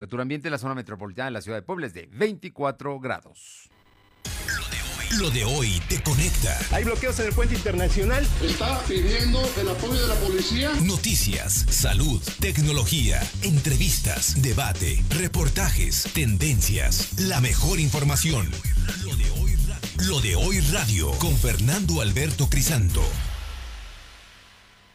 temperatura ambiente en la zona metropolitana de la ciudad de Puebla es de 24 grados. Lo de hoy te conecta. Hay bloqueos en el puente internacional. Está pidiendo el apoyo de la policía. Noticias, salud, tecnología, entrevistas, debate, reportajes, tendencias, la mejor información. Lo de hoy, Lo de hoy radio con Fernando Alberto Crisanto.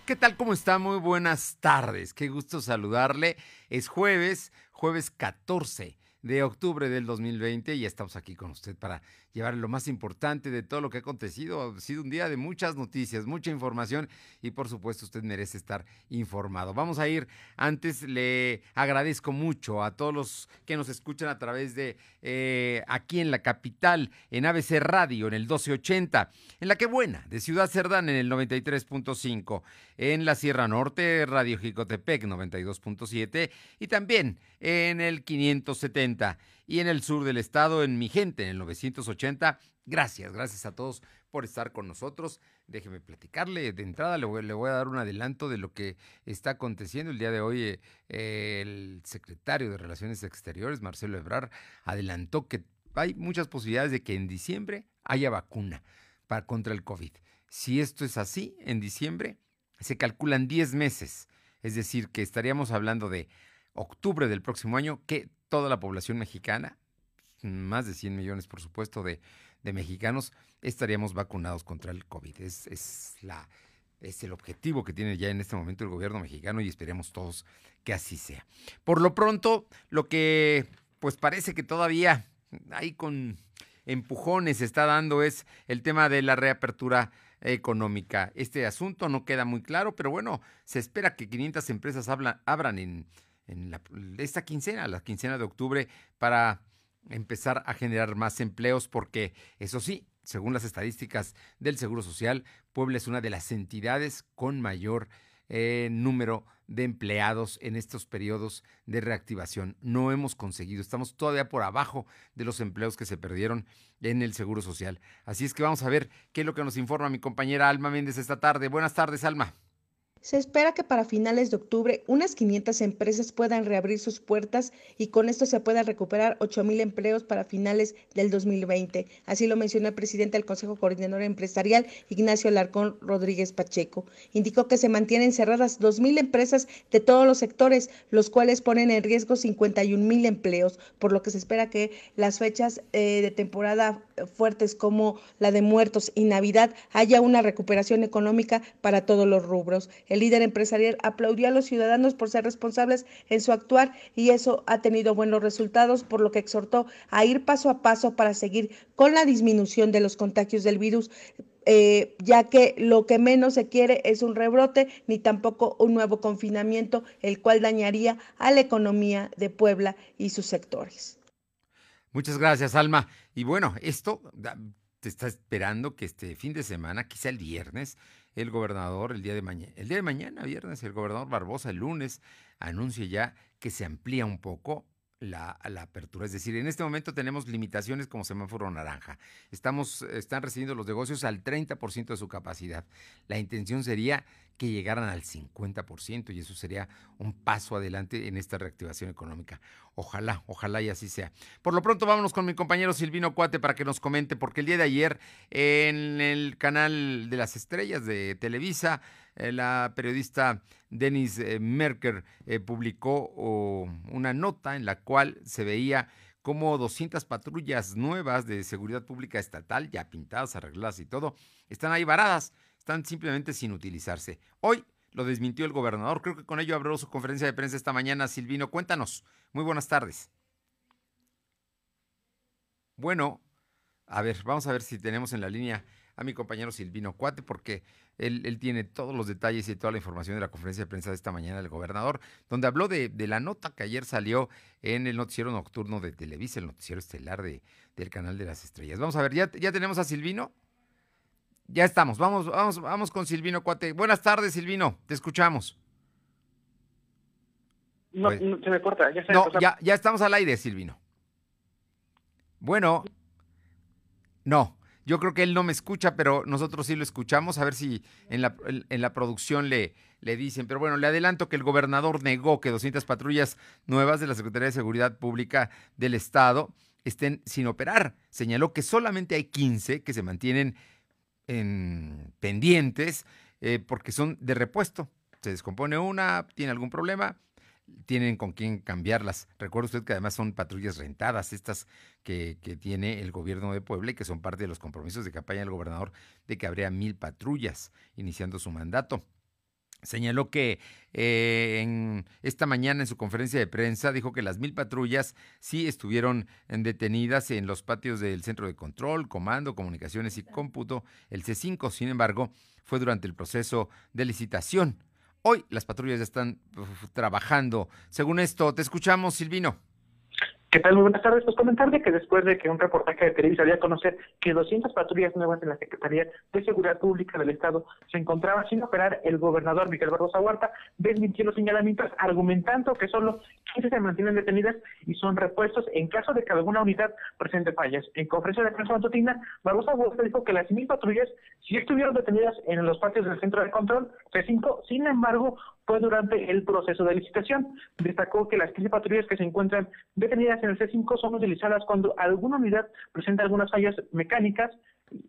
¿Qué tal? ¿Cómo está? Muy buenas tardes. Qué gusto saludarle. Es jueves, jueves 14 de octubre del 2020 y estamos aquí con usted para llevarle lo más importante de todo lo que ha acontecido. Ha sido un día de muchas noticias, mucha información y por supuesto usted merece estar informado. Vamos a ir, antes le agradezco mucho a todos los que nos escuchan a través de eh, aquí en la capital, en ABC Radio, en el 1280, en la que buena, de Ciudad Cerdán en el 93.5, en la Sierra Norte, Radio Jicotepec 92.7 y también en el 570 y en el sur del estado, en Mi Gente, en el 980. Gracias, gracias a todos por estar con nosotros. Déjeme platicarle. De entrada le voy, a dar un adelanto de lo que está aconteciendo. El día de hoy eh, el secretario de Relaciones Exteriores, Marcelo Ebrar, adelantó que hay muchas posibilidades de que en diciembre haya vacuna para, contra el COVID. Si esto es así, en diciembre se calculan 10 meses. Es decir, que estaríamos hablando de octubre del próximo año, que toda la población mexicana, más de 100 millones por supuesto de, de mexicanos, estaríamos vacunados contra el COVID. Es, es, la, es el objetivo que tiene ya en este momento el gobierno mexicano y esperemos todos que así sea. Por lo pronto, lo que pues parece que todavía ahí con empujones se está dando es el tema de la reapertura económica. Este asunto no queda muy claro, pero bueno, se espera que 500 empresas habla, abran en, en la, esta quincena, la quincena de octubre, para empezar a generar más empleos, porque eso sí, según las estadísticas del Seguro Social, Puebla es una de las entidades con mayor eh, número de empleados en estos periodos de reactivación. No hemos conseguido, estamos todavía por abajo de los empleos que se perdieron en el Seguro Social. Así es que vamos a ver qué es lo que nos informa mi compañera Alma Méndez esta tarde. Buenas tardes, Alma. Se espera que para finales de octubre unas 500 empresas puedan reabrir sus puertas y con esto se puedan recuperar 8 mil empleos para finales del 2020. Así lo mencionó el presidente del Consejo Coordinador Empresarial, Ignacio Larcón Rodríguez Pacheco. Indicó que se mantienen cerradas 2 mil empresas de todos los sectores, los cuales ponen en riesgo 51 mil empleos, por lo que se espera que las fechas eh, de temporada fuertes como la de muertos y Navidad haya una recuperación económica para todos los rubros. El líder empresarial aplaudió a los ciudadanos por ser responsables en su actuar y eso ha tenido buenos resultados, por lo que exhortó a ir paso a paso para seguir con la disminución de los contagios del virus. Eh, ya que lo que menos se quiere es un rebrote ni tampoco un nuevo confinamiento, el cual dañaría a la economía de Puebla y sus sectores. Muchas gracias, Alma. Y bueno, esto te está esperando que este fin de semana, quizá el viernes, el gobernador el día de mañana, el día de mañana, viernes, el gobernador Barbosa el lunes anuncia ya que se amplía un poco la, la, apertura. Es decir, en este momento tenemos limitaciones como semáforo naranja. Estamos, están recibiendo los negocios al 30% de su capacidad. La intención sería que llegaran al 50% y eso sería un paso adelante en esta reactivación económica. Ojalá, ojalá y así sea. Por lo pronto vámonos con mi compañero Silvino Cuate para que nos comente, porque el día de ayer en el canal de las estrellas de Televisa, eh, la periodista Denis eh, Merker eh, publicó oh, una nota en la cual se veía como 200 patrullas nuevas de seguridad pública estatal, ya pintadas, arregladas y todo, están ahí varadas están simplemente sin utilizarse. Hoy lo desmintió el gobernador. Creo que con ello abrió su conferencia de prensa esta mañana. Silvino, cuéntanos. Muy buenas tardes. Bueno, a ver, vamos a ver si tenemos en la línea a mi compañero Silvino Cuate, porque él, tiene todos los detalles y toda la información de la conferencia de prensa de esta mañana del gobernador, donde habló de, la nota que ayer salió en el noticiero nocturno de Televisa, el noticiero estelar de, del canal de las estrellas. Vamos a ver, ¿ya, ya tenemos a Silvino? Ya estamos, vamos, vamos, vamos con Silvino Cuate. Buenas tardes, Silvino, te escuchamos. No, pues no se me corta, ya, no, ya, ya estamos al aire, Silvino. Bueno, no, Yo creo que él no me escucha, pero nosotros sí lo escuchamos. A ver si en la, en la producción le, le dicen. Pero bueno, le adelanto que el gobernador negó que 200 patrullas nuevas de la Secretaría de Seguridad Pública del Estado estén sin operar. Señaló que solamente hay 15 que se mantienen en pendientes eh, porque son de repuesto. Se descompone una, tiene algún problema, tienen con quién cambiarlas. Recuerda usted que además son patrullas rentadas, estas que, que, tiene el gobierno de Puebla y que son parte de los compromisos de campaña del gobernador de que habría mil patrullas iniciando su mandato. Señaló que eh, en esta mañana en su conferencia de prensa dijo que las mil patrullas sí estuvieron detenidas en los patios del Centro de Control, Comando, Comunicaciones y Cómputo, el C5. Sin embargo, fue durante el proceso de licitación. Hoy las patrullas ya están trabajando. Según esto, te escuchamos, Silvino. ¿Qué tal? Muy buenas tardes. Pues comentarle que después de que un reportaje de Televisa había a conocer que 200 patrullas nuevas en la Secretaría de Seguridad Pública del Estado se encontraban sin operar, el gobernador Miguel Barbosa Huerta desmintió los señalamientos argumentando que solo 15 se mantienen detenidas y son repuestos en caso de que alguna unidad presente fallas. En conferencia de prensa matutina, Barbosa Huerta dijo que las mil patrullas sí estuvieron detenidas en los patios del Centro de Control C5, sin embargo, fue durante el proceso de licitación. Destacó que las 15 patrullas que se encuentran detenidas en el C5 son utilizadas cuando alguna unidad presenta algunas fallas mecánicas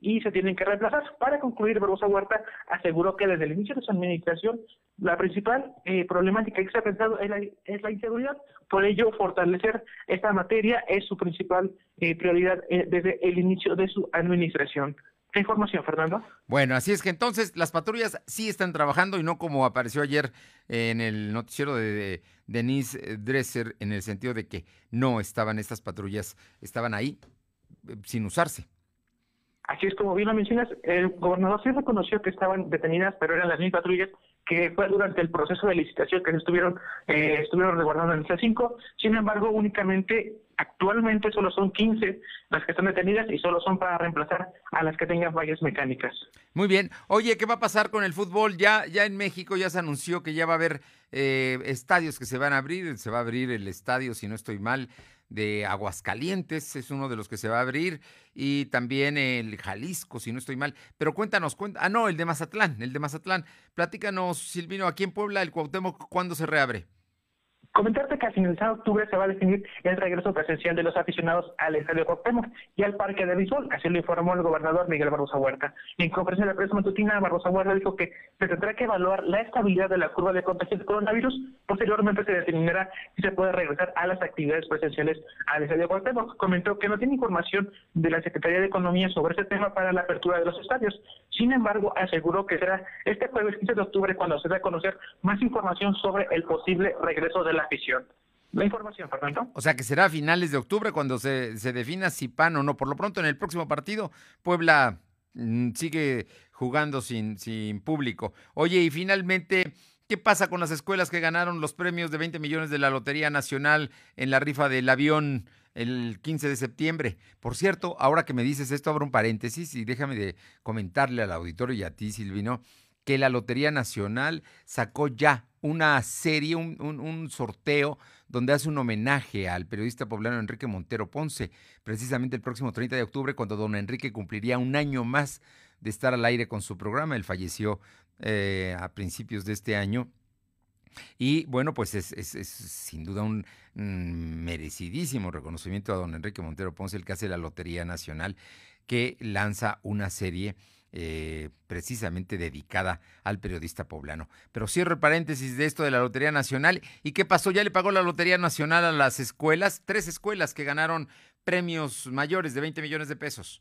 y se tienen que reemplazar. Para concluir, Barbosa Huerta aseguró que desde el inicio de su administración la principal eh, problemática que se ha pensado es la, es la, inseguridad. Por ello, fortalecer esta materia es su principal eh, prioridad eh, desde el inicio de su administración información, Fernando. Bueno, así es que entonces las patrullas sí están trabajando y no como apareció ayer en el noticiero de Denise Dresser, en el sentido de que no estaban estas patrullas, estaban ahí eh, sin usarse. Así es como bien lo mencionas, el gobernador sí reconoció que estaban detenidas, pero eran las mismas patrullas que fue durante el proceso de licitación que se estuvieron, eh, estuvieron resguardando en el C5. Sin embargo, únicamente actualmente solo son 15 las que están detenidas y solo son para reemplazar a las que tengan fallas mecánicas. Muy bien. Oye, ¿qué va a pasar con el fútbol? Ya, ya en México ya se anunció que ya va a haber eh, estadios que se van a abrir. Se va a abrir el estadio, si no estoy mal, de Aguascalientes, es uno de los que se va a abrir, y también el Jalisco, si no estoy mal. Pero cuéntanos, cuenta, ah, no, el de Mazatlán, el de Mazatlán. Platícanos, Silvino, aquí en Puebla, el Cuauhtémoc, ¿cuándo se reabre? Comentarte que a finalizar octubre se va a definir el regreso presencial de los aficionados al Estadio Cuauhtémoc y al Parque de Béisbol, así lo informó el gobernador Miguel Barrosa Huerta. En conferencia de prensa matutina, Barrosa Huerta dijo que se tendrá que evaluar la estabilidad de la curva de contagio de coronavirus, posteriormente se determinará si se puede regresar a las actividades presenciales al Estadio Cuauhtémoc. Comentó que no tiene información de la Secretaría de Economía sobre este tema para la apertura de los estadios. Sin embargo, aseguró que será este jueves 15 de octubre cuando se dé a conocer más información sobre el posible regreso de la afición. La información, Fernando. O sea que será a finales de octubre cuando se, se defina si pan o no. Por lo pronto, en el próximo partido, Puebla mm, sigue jugando sin, sin público. Oye, y finalmente, ¿qué pasa con las escuelas que ganaron los premios de 20 millones de la Lotería Nacional en la rifa del avión el 15 de septiembre? Por cierto, ahora que me dices esto, abro un paréntesis y déjame de comentarle al auditorio y a ti, Silvino, que la Lotería Nacional sacó ya una serie, un, un, sorteo donde hace un homenaje al periodista poblano Enrique Montero Ponce, precisamente el próximo 30 de octubre, cuando don Enrique cumpliría un año más de estar al aire con su programa. Él falleció eh, a principios de este año. Y bueno, pues es, es, sin duda un mm, merecidísimo reconocimiento a don Enrique Montero Ponce, el que hace la Lotería Nacional, que lanza una serie eh, precisamente dedicada al periodista poblano. Pero cierro el paréntesis de esto de la Lotería Nacional. ¿Y qué pasó? Ya le pagó la Lotería Nacional a las escuelas, tres escuelas que ganaron premios mayores de 20 millones de pesos.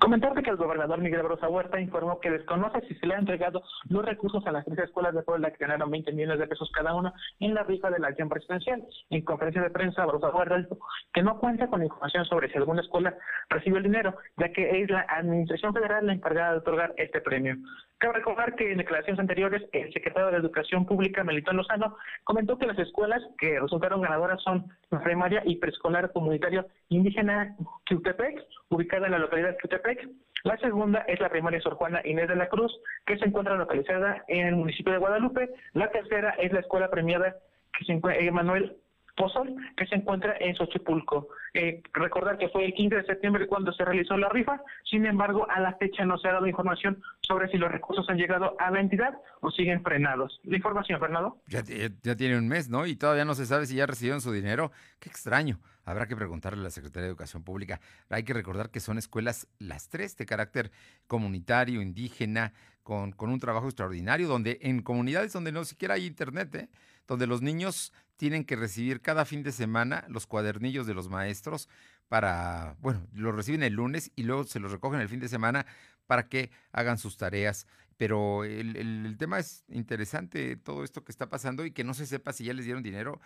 Comentarte que el gobernador Miguel Brosa Huerta informó que desconoce si se le han entregado los recursos a las tres escuelas de Puebla que ganaron 20 millones de pesos cada una en la rifa de la acción presidencial. En conferencia de prensa, Brosa Huerta dijo que no cuenta con información sobre si alguna escuela recibe el dinero, ya que es la Administración Federal la encargada de otorgar este premio. Cabe recordar que en declaraciones anteriores, el secretario de Educación Pública, Melitón Lozano, comentó que las escuelas que resultaron ganadoras son la primaria y preescolar comunitario indígena Quiutepec, ubicada en la localidad Quiutepec. La segunda es la primaria Sor Juana Inés de la Cruz, que se encuentra localizada en el municipio de Guadalupe. La tercera es la escuela premiada que se encuentra, Manuel Pozol, que se encuentra en Xochipulco. Eh, recordar que fue el 15 de septiembre cuando se realizó la rifa, sin embargo, a la fecha no se ha dado información sobre si los recursos han llegado a la entidad o siguen frenados. La información, Fernando. Ya, ya tiene un mes, ¿no? Y todavía no se sabe si ya recibieron su dinero. Qué extraño. Habrá que preguntarle a la Secretaría de Educación Pública. Hay que recordar que son escuelas las tres de carácter comunitario, indígena, con, con un trabajo extraordinario, donde en comunidades donde no siquiera hay internet, ¿eh? donde los niños tienen que recibir cada fin de semana los cuadernillos de los maestros para, bueno, los reciben el lunes y luego se los recogen el fin de semana para que hagan sus tareas. Pero el, tema es interesante, todo esto que está pasando y que no se sepa si ya les dieron dinero,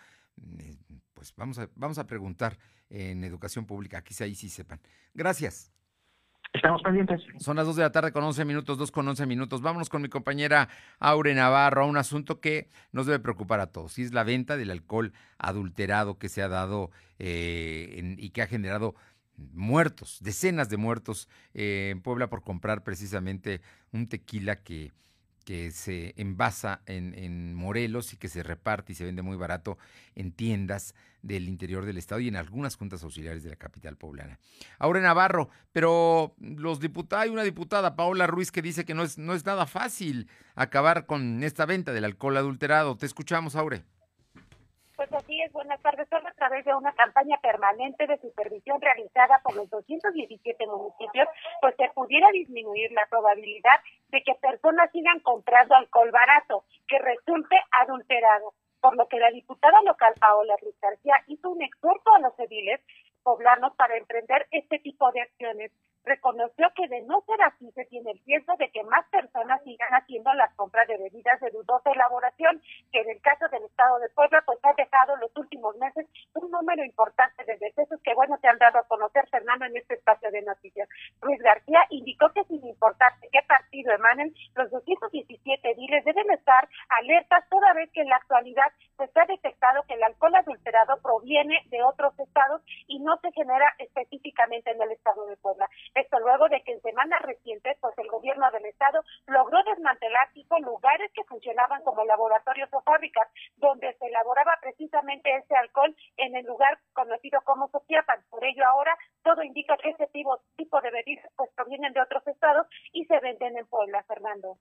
eh, pues vamos a, vamos a preguntar en educación pública, quizá ahí sí sepan. Gracias. Estamos pendientes. Son las 2 de la tarde con 11 minutos, 2 con 11 minutos. Vámonos con mi compañera Aure Navarro a un asunto que nos debe preocupar a todos. Y es la venta del alcohol adulterado que se ha dado eh, y que ha generado muertos, decenas de muertos eh, en Puebla por comprar precisamente un tequila que que se envasa en, Morelos y que se reparte y se vende muy barato en tiendas del interior del estado y en algunas juntas auxiliares de la capital poblana. Ahora Navarro, pero los diputados, hay una diputada, Paola Ruiz, que dice que no es, no es nada fácil acabar con esta venta del alcohol adulterado. Te escuchamos, Aure. Pues así es, buenas tardes. Solo a través de una campaña permanente de supervisión realizada por los 217 municipios, pues se pudiera disminuir la probabilidad de que personas sigan comprando alcohol barato, que resulte adulterado. Por lo que la diputada local Paola Ruiz García hizo un exhorto a los ediles poblanos para emprender este tipo de acciones reconoció que de no ser así se tiene el riesgo de que más personas sigan haciendo las compras de bebidas de dudosa elaboración, que en el caso del estado de Puebla pues ha dejado los últimos meses un número importante de decesos que bueno se han dado a conocer Fernando en este espacio de noticias. Luis García indicó que sin importar de qué partido emanen, los 217 diles deben estar alertas toda vez que en la actualidad se ha detectado que el alcohol adulterado proviene de otros estados y no se genera específicamente en el estado de Puebla. Esto luego de que en semanas recientes, pues el gobierno del estado logró desmantelar tipo lugares que funcionaban como laboratorios o fábricas, donde se elaboraba precisamente ese alcohol en el lugar conocido como Sotiapan. Por ello ahora todo indica que ese tipo, tipo de bebidas pues provienen de otros estados y se venden en Puebla, Fernando.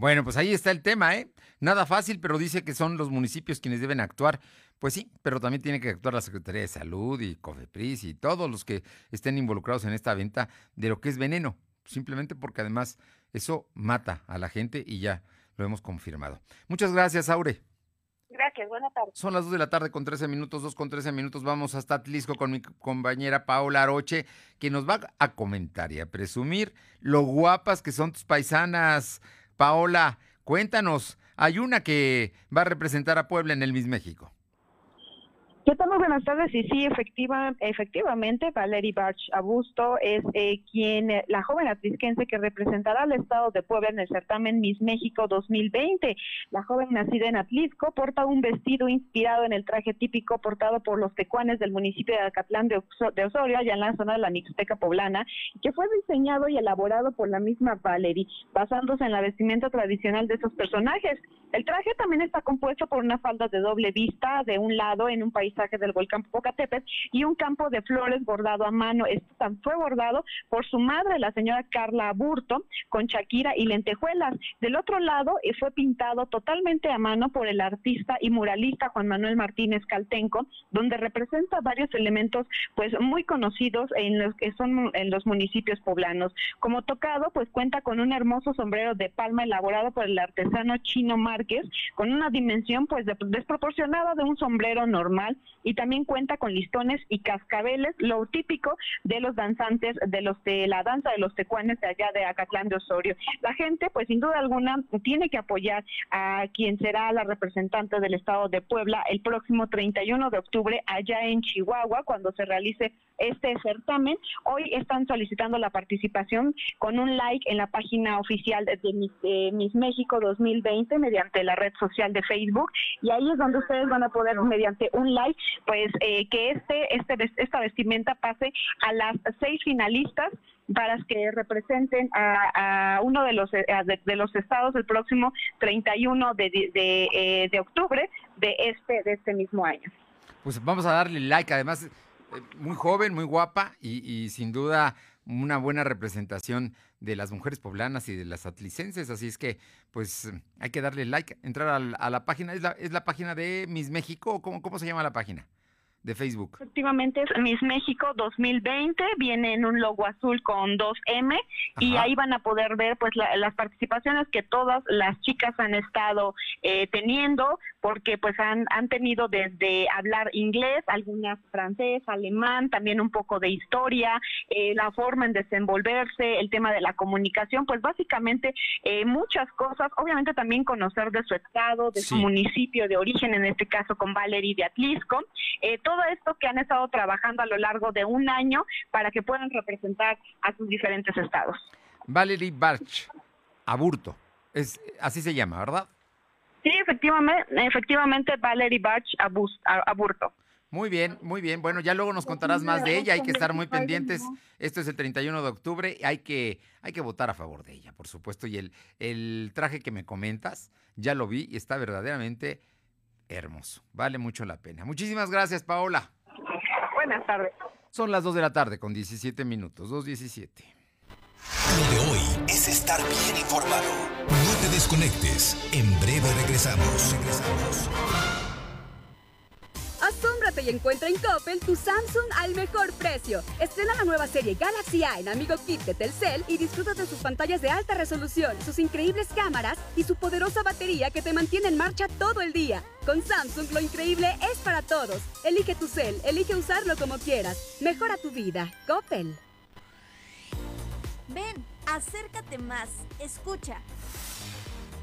Bueno, pues ahí está el tema, ¿eh? Nada fácil, pero dice que son los municipios quienes deben actuar. Pues sí, pero también tiene que actuar la Secretaría de Salud y COFEPRIS y todos los que estén involucrados en esta venta de lo que es veneno, simplemente porque además eso mata a la gente y ya lo hemos confirmado. Muchas gracias, Aure. Gracias, buenas tardes. Son las 2 de la tarde con 13 minutos, 2 con 13 minutos. Vamos hasta Atlisco con mi compañera Paola Aroche, que nos va a comentar y a presumir lo guapas que son tus paisanas. Paola, cuéntanos, hay una que va a representar a Puebla en el Miss México. ¿Qué buenas tardes. Y sí, efectiva, efectivamente, Valerie Bach Abusto es eh, quien, eh, la joven atlisquense que representará al Estado de Puebla en el certamen Miss México 2020. La joven nacida en Atlisco porta un vestido inspirado en el traje típico portado por los tecuanes del municipio de Acatlán de, Osorio, allá en la zona de la Mixteca poblana, que fue diseñado y elaborado por la misma Valerie, basándose en la vestimenta tradicional de esos personajes. El traje también está compuesto por una falda de doble vista de un lado en un país del volcán Popocatépetl y un campo de flores bordado a mano. Esto fue bordado por su madre, la señora Carla Aburto, con Shakira y lentejuelas. Del otro lado eh, fue pintado totalmente a mano por el artista y muralista Juan Manuel Martínez Caltenco, donde representa varios elementos pues muy conocidos en los que son los municipios poblanos. Como tocado, pues cuenta con un hermoso sombrero de palma elaborado por el artesano Chino Márquez, con una dimensión pues desproporcionada de un sombrero normal y también cuenta con listones y cascabeles, lo típico de los danzantes de los de la danza de los tecuanes de allá de Acatlán de Osorio. La gente, pues sin duda alguna, tiene que apoyar a quien será la representante del estado de Puebla el próximo 31 de octubre allá en Chihuahua, cuando se realice este certamen. Hoy están solicitando la participación con un like en la página oficial de Miss, México 2020 mediante la red social de Facebook y ahí es donde ustedes van a poder mediante un like pues eh, que este, este esta vestimenta pase a las seis finalistas para que representen a, uno de los de, los estados el próximo 31 de, de, eh, de octubre de este de este mismo año. pues vamos a darle like. Además, eh, muy joven, muy guapa y, y sin duda una buena representación de las mujeres poblanas y de las atlicenses. Así es que, pues, hay que darle like, entrar al- a, la página. ¿Es la, la página de Miss México? ¿Cómo, ¿Cómo se llama la página? De Facebook. Efectivamente es Miss México 2020, viene en un logo azul con dos M y ahí van a poder ver pues la- las participaciones que todas las chicas han estado eh, teniendo porque pues han, han tenido desde hablar inglés, algunas francés, alemán, también un poco de historia, eh, la forma en desenvolverse, el tema de la comunicación, pues básicamente eh, muchas cosas, obviamente también conocer de su estado, de su municipio de origen, en este caso con Valerie de Atlisco, eh, todo esto que han estado trabajando a lo largo de un año para que puedan representar a sus diferentes estados. Valerie Barch, Aburto. Es, así se llama, ¿verdad? Sí, efectivamente, efectivamente Valerie Bach Aburto. Muy bien, muy bien. Bueno, ya luego nos contarás más de ella. Hay que estar muy pendientes. Esto es el 31 de octubre. Hay que, hay que votar a favor de ella, por supuesto. Y el, el traje que me comentas, ya lo vi y está verdaderamente hermoso. Vale mucho la pena. Muchísimas gracias, Paola. Buenas tardes. Son las 2 de la tarde con 17 minutos, 2.17. Lo de hoy es estar bien informado. No te desconectes. En breve regresamos. Regresamos. Y encuentra en Coppel tu Samsung al mejor precio. Estrena la nueva serie Galaxy A en Amigo Kit de Telcel y disfruta de sus pantallas de alta resolución, sus increíbles cámaras y su poderosa batería que te mantiene en marcha todo el día. Con Samsung lo increíble es para todos. Elige tu cel, elige usarlo como quieras. Mejora tu vida. Coppel. Ven, acércate más, escucha.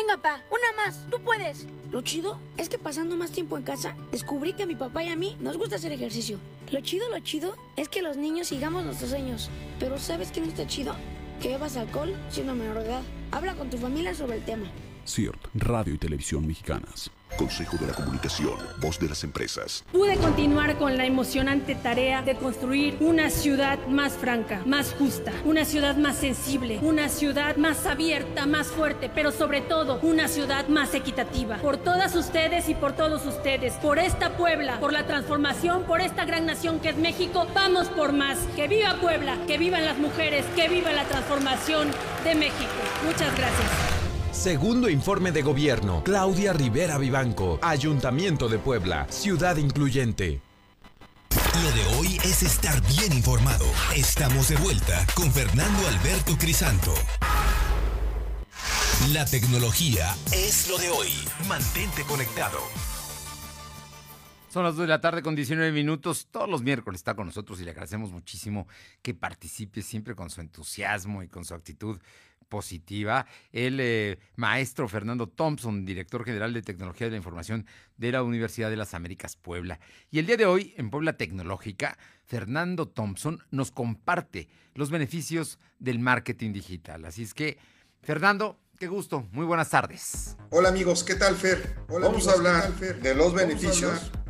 Venga, pa, una más, tú puedes. Lo chido es que pasando más tiempo en casa, descubrí que a mi papá y a mí nos gusta hacer ejercicio. Lo chido, lo chido es que los niños sigamos nuestros sueños. Pero ¿sabes qué no está chido? Que bebas alcohol siendo menor de edad. Habla con tu familia sobre el tema. CIRT, Radio y Televisión Mexicanas. Consejo de la Comunicación, voz de las empresas. Pude continuar con la emocionante tarea de construir una ciudad más franca, más justa, una ciudad más sensible, una ciudad más abierta, más fuerte, pero sobre todo una ciudad más equitativa. Por todas ustedes y por todos ustedes, por esta Puebla, por la transformación, por esta gran nación que es México, vamos por más. Que viva Puebla, que vivan las mujeres, que viva la transformación de México. Muchas gracias. Segundo informe de gobierno. Claudia Rivera Vivanco. Ayuntamiento de Puebla. Ciudad incluyente. Lo de hoy es estar bien informado. Estamos de vuelta con Fernando Alberto Crisanto. La tecnología es lo de hoy. Mantente conectado. Son las 2 de la tarde con 19 minutos. Todos los miércoles está con nosotros y le agradecemos muchísimo que participe siempre con su entusiasmo y con su actitud positiva. El eh, maestro Fernando Thompson, director general de Tecnología de la Información de la Universidad de las Américas Puebla. Y el día de hoy, en Puebla Tecnológica, Fernando Thompson nos comparte los beneficios del marketing digital. Así es que, Fernando, qué gusto. Muy buenas tardes. Hola amigos, ¿qué tal Fer? Hola, Vamos amigos, a hablar de los Vamos a beneficios hablar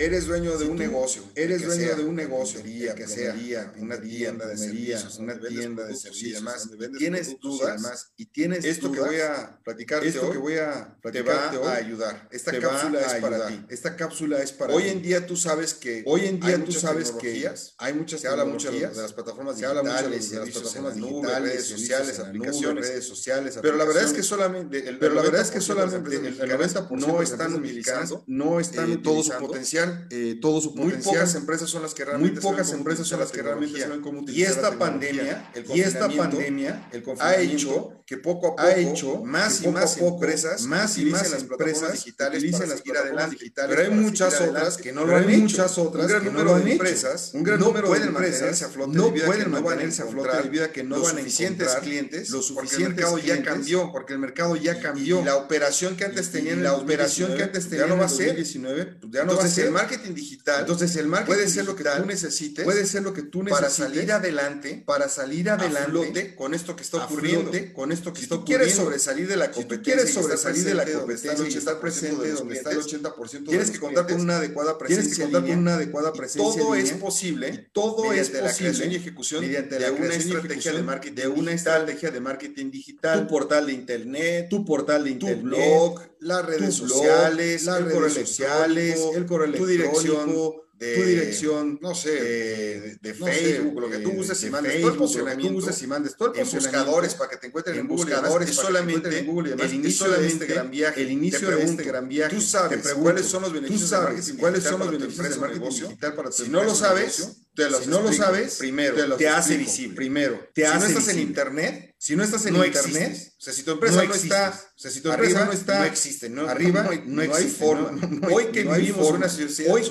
Eres dueño de si un tú, negocio, eres dueño sea, de un negocio, que, que sea una tienda de servicios, una tienda de servicios, además, tienes dudas, además, y tienes esto dudas, que voy a platicarte esto hoy, que voy a te va hoy, a ayudar. Esta cápsula es para ti. Esta cápsula es para hoy ti. en día tú sabes que hoy en día tú sabes que hay muchas se habla mucho de las plataformas digitales, se habla mucho de las plataformas digitales, redes sociales, aplicaciones, redes sociales, pero la verdad es que solamente, pero la verdad es que solamente el 90% no están utilizando, no están todo su potencial utilizan eh, todo su potencial. Muy pocas empresas son las que realmente muy pocas saben empresas son las que realmente saben cómo utilizar y esta la pandemia, el y esta pandemia el ha hecho que poco a poco ha hecho más y más empresas, más y más las empresas digitales utilizan las plataformas digitales, pero hay muchas otras que no lo han hecho. Muchas otras un gran que número no de empresas, un gran no número de empresas a flote no pueden mantenerse a flote debido a que no van a suficientes clientes, los suficientes porque el mercado ya cambió, porque el mercado ya cambió. la operación que antes tenían, la operación que antes tenían ya no va a ser, ya no va a ser marketing digital, entonces el marketing puede ser lo que tú necesites, puede ser lo que tú necesites para salir adelante, para salir adelante con esto que está ocurriendo, con esto que está ocurriendo. quieres sobresalir de la competencia, si quieres sobresalir de la competencia, donde está presente, de los donde está el 80% de tienes que contar con una adecuada presencia, tienes que contar con una adecuada presencia, todo es posible, todo es posible la creación y ejecución mediante la de una estrategia de marketing, de una estrategia de marketing digital, tu portal de internet, tu portal de internet, tu blog, las redes sociales, las redes sociales, el correo dirección, de, tu dirección, no sé, de, Facebook, lo que tú uses y mandes, todo el posicionamiento, uses y mandes, todo el buscadores para que te encuentren en, buscadores, solamente en Google, el inicio de este gran viaje, el inicio de este gran viaje, tú sabes cuáles son los beneficios, tú sabes cuáles son los beneficios de marketing digital para tu Si no lo sabes, te los si no lo sabes, primero te, hace visible. Primero, te si no estás en internet, si no estás en no internet, si tu empresa no, no está, si tu empresa no está, no existe, no, arriba, no, hay, no forma. hoy que vivimos una sociedad, hoy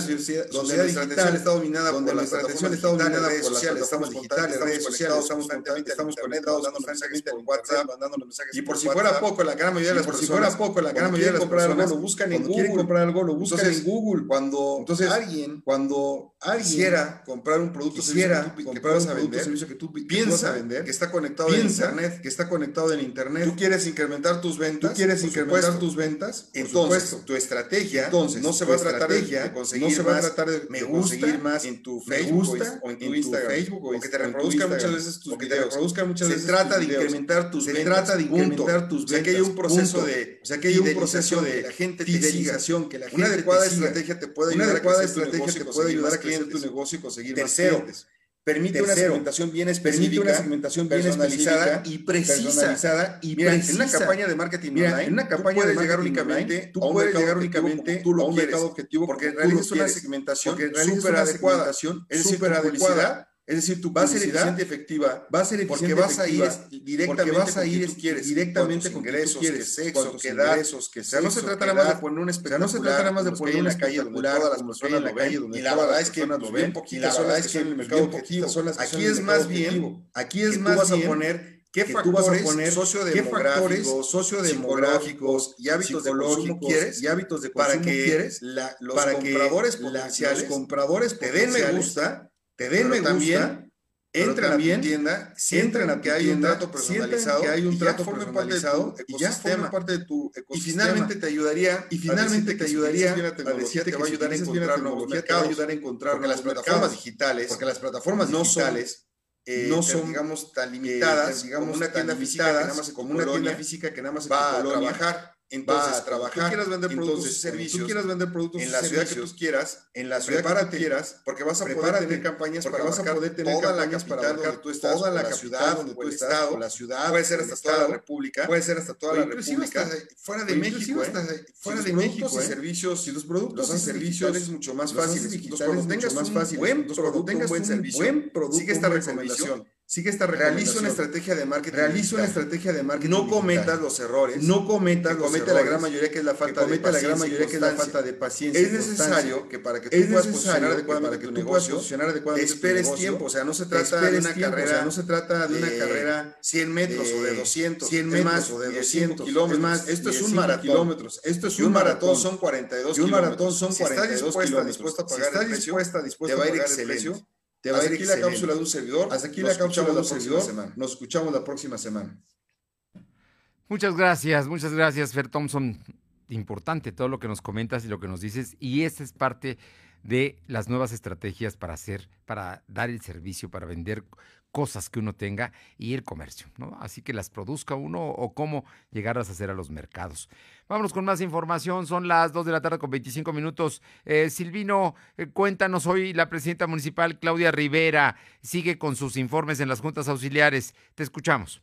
sociedad, donde está dominada por la atención estamos digitales, sociales, estamos constantemente, conectados, dando mensajes por WhatsApp, mandándonos mensajes. Y por si fuera poco, la gran mayoría de las poco, la gran mayoría de las personas lo buscan en Google, comprar algo lo. Cuando alguien, quisiera comprar un producto, quisiera comprar un producto, servicio que tú piensas vender, conectado en internet, que está conectado en internet. Tú quieres incrementar tus ventas. Tú quieres incrementar supuesto. tus ventas. Entonces, supuesto. tu estrategia entonces, no se va a tratar de, conseguir no se va más, tratar de, me gusta, más en tu Facebook gusta, o en tu, en Instagram, Facebook o, o que te reproduzcan muchas veces tus o que te reproduzcan muchas se veces. Se trata de incrementar tus se ventas. Se trata de incrementar tus ventas. O sea, que hay un proceso punto. de, o sea, que hay un proceso de la gente fidelización, que una adecuada estrategia te puede ayudar a crecer tu negocio y conseguir más clientes. Tercero, Permite Tercero, una segmentación bien específica, permite una segmentación bien personalizada y precisa. Personalizada y mira, precisa. En una campaña de marketing mira, online, en una campaña puedes de llegar únicamente, online, tú puedes llegar únicamente tú lo a un mercado objetivo porque realizas una segmentación súper adecuada, es decir, adecuada es decir, tu va a ser eficiente efectiva, va a ser eficiente porque vas a ir directamente vas a ir quieres, directamente con ingresos, que quieres, sexo, que edad, ingresos, que o sea, no se trata nada más de poner un espectacular, o sea, no se trata nada más de poner en la calle popular, todas las personas en la calle donde y la verdad es que lo pues ven, y la verdad es que el pues mercado objetivo, aquí es más bien, aquí es más vas a poner ¿Qué que factores, tú vas a poner sociodemográficos, sociodemográficos y hábitos de consumo quieres y hábitos de consumo para que quieres los para compradores que la, los compradores te den me gusta te den pero me también, gusta, entran a tu tienda, sientan a que hay un trato personalizado, que hay un trato personalizado, y ya forma parte de tu ecosistema. Y finalmente te ayudaría, y finalmente te ayudaría a decirte que va a ayudar a encontrar nuevos mercados, te va a ayudar a encontrar porque las plataformas digitales, porque las plataformas digitales eh, no son digamos tan eh, limitadas eh, digamos como una tienda física que nada más como una tienda física que nada más va a trabajar. Entonces, va a trabajar. Tú quieras vender productos Entonces, y servicios. Tú quieras vender productos en la ciudad que tú quieras, en la ciudad que tú prepárate, quieras, porque vas a poder prepárate, tener campañas porque para vas a poder tener toda la para capital donde tú estás, toda la ciudad donde tú estás, estado, o la ciudad, puede ser hasta toda la república, puede ser hasta toda o la república, hasta fuera de México, ¿eh? fuera Si de México, y ¿eh? servicios, si los productos los y servicios digitales mucho más los fáciles, digitales cuando mucho tengas más un fáciles, buen producto, tengas buen un servicio, buen sigue esta recomendación, sigue esta realiza una estrategia de marketing realiza. una estrategia de marketing no digital. cometas los errores no cometas que los comete errores la gran mayoría que es la falta que la gran mayoría que es la falta de paciencia es necesario que para que tú es puedas que para que tu tú negocio posicionar adecuadamente tu esperes negocio, tiempo. O sea no se trata de una tiempo, carrera o sea, no se trata de una carrera 100 metros de o de 200 100 es metros más, o de 200 200 kilómetros es más esto es un 15 maratón. kilómetros. Esto es y un maratón son 42 y un maratón kilómetros. son Si estás 42 dispuesta, a pagar el precio, te va a ir excelente. Precio, te va a ir Hasta aquí la cápsula de un servidor hasta aquí Nos la cápsula de un servidor semana. nos escuchamos la próxima semana Muchas gracias, muchas gracias, Fer Thompson. importante todo lo que nos comentas y lo que nos dices, y esta es parte de las nuevas estrategias para hacer, para dar el servicio, para vender cosas que uno tenga y el comercio, ¿no? Así que las produzca uno o cómo llegarlas a hacer a los mercados. Vámonos con más información, son las 2 de la tarde con 25 minutos. Eh, Silvino, eh, cuéntanos hoy la presidenta municipal Claudia Rivera sigue con sus informes en las juntas auxiliares. Te escuchamos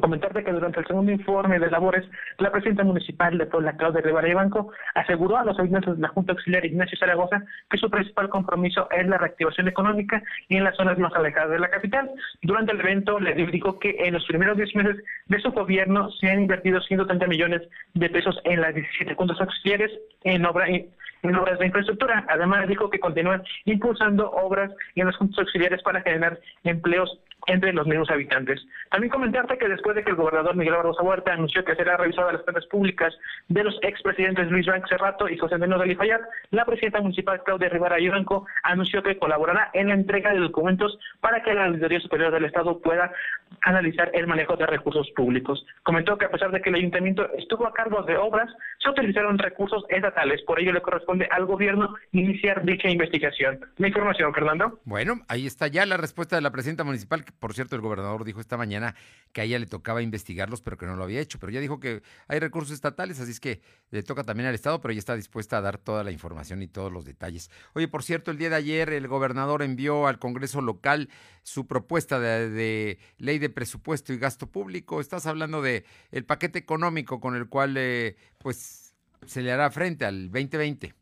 comentarte que durante el segundo informe de labores, la presidenta municipal de Puebla, Claudia Rivera y Banco, aseguró a los habitantes de la Junta Auxiliar Ignacio Zaragoza que su principal compromiso es la reactivación económica y en las zonas más alejadas de la capital. Durante el evento, le dijo que en los primeros 10 meses de su gobierno se han invertido 130 millones de pesos en las 17 juntas auxiliares en obra obras de infraestructura. Además, dijo que continúan impulsando obras en las juntas auxiliares para generar empleos entre los mismos habitantes. También comentarte que después de que el gobernador Miguel Barbosa Huerta anunció que será revisada las cuentas públicas de los expresidentes Luis Rank Cerrato y José Antonio Fayad, la presidenta municipal Claudia Rivera Ayudanco anunció que colaborará en la entrega de documentos para que la Auditoría Superior del Estado pueda analizar el manejo de recursos públicos. Comentó que a pesar de que el ayuntamiento estuvo a cargo de obras, se utilizaron recursos estatales, por ello le corresponde al gobierno iniciar dicha investigación. La información, Fernando. Bueno, ahí está ya la respuesta de la presidenta municipal por cierto, el gobernador dijo esta mañana que a ella le tocaba investigarlos, pero que no lo había hecho. Pero ya dijo que hay recursos estatales, así es que le toca también al Estado, pero ella está dispuesta a dar toda la información y todos los detalles. Oye, por cierto, el día de ayer el gobernador envió al Congreso local su propuesta de, ley de presupuesto y gasto público. Estás hablando de el paquete económico con el cual, eh, pues, se le hará frente al 2020.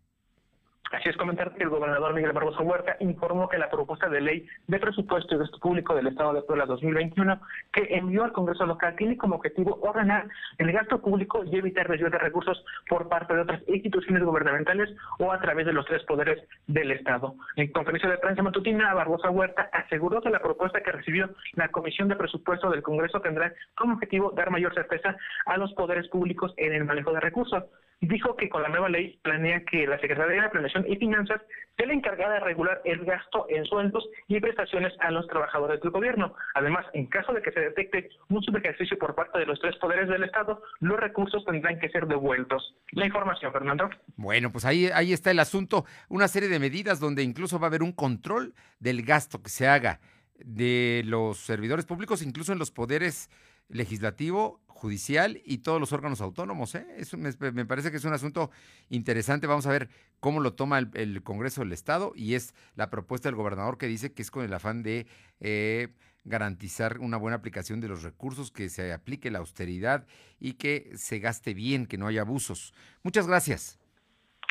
Así es comentar que el gobernador Miguel Barbosa Huerta informó que la propuesta de ley de presupuesto y gasto público del Estado de Puebla 2021 que envió al Congreso local tiene como objetivo ordenar el gasto público y evitar desvío de recursos por parte de otras instituciones gubernamentales o a través de los tres poderes del Estado. En conferencia de prensa matutina, Barbosa Huerta aseguró que la propuesta que recibió la Comisión de Presupuesto del Congreso tendrá como objetivo dar mayor certeza a los poderes públicos en el manejo de recursos dijo que con la nueva ley planea que la Secretaría de Planeación y Finanzas sea la encargada de regular el gasto en sueldos y prestaciones a los trabajadores del gobierno. Además, en caso de que se detecte un subejercicio por parte de los tres poderes del Estado, los recursos tendrán que ser devueltos. La información, Fernando. Bueno, pues ahí, ahí está el asunto. Una serie de medidas donde incluso va a haber un control del gasto que se haga de los servidores públicos, incluso en los poderes legislativo, judicial y todos los órganos autónomos. ¿eh? Eso me, parece que es un asunto interesante. Vamos a ver cómo lo toma el, Congreso del Estado y es la propuesta del gobernador que dice que es con el afán de eh, garantizar una buena aplicación de los recursos, que se aplique la austeridad y que se gaste bien, que no haya abusos. Muchas gracias.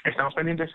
Estamos pendientes.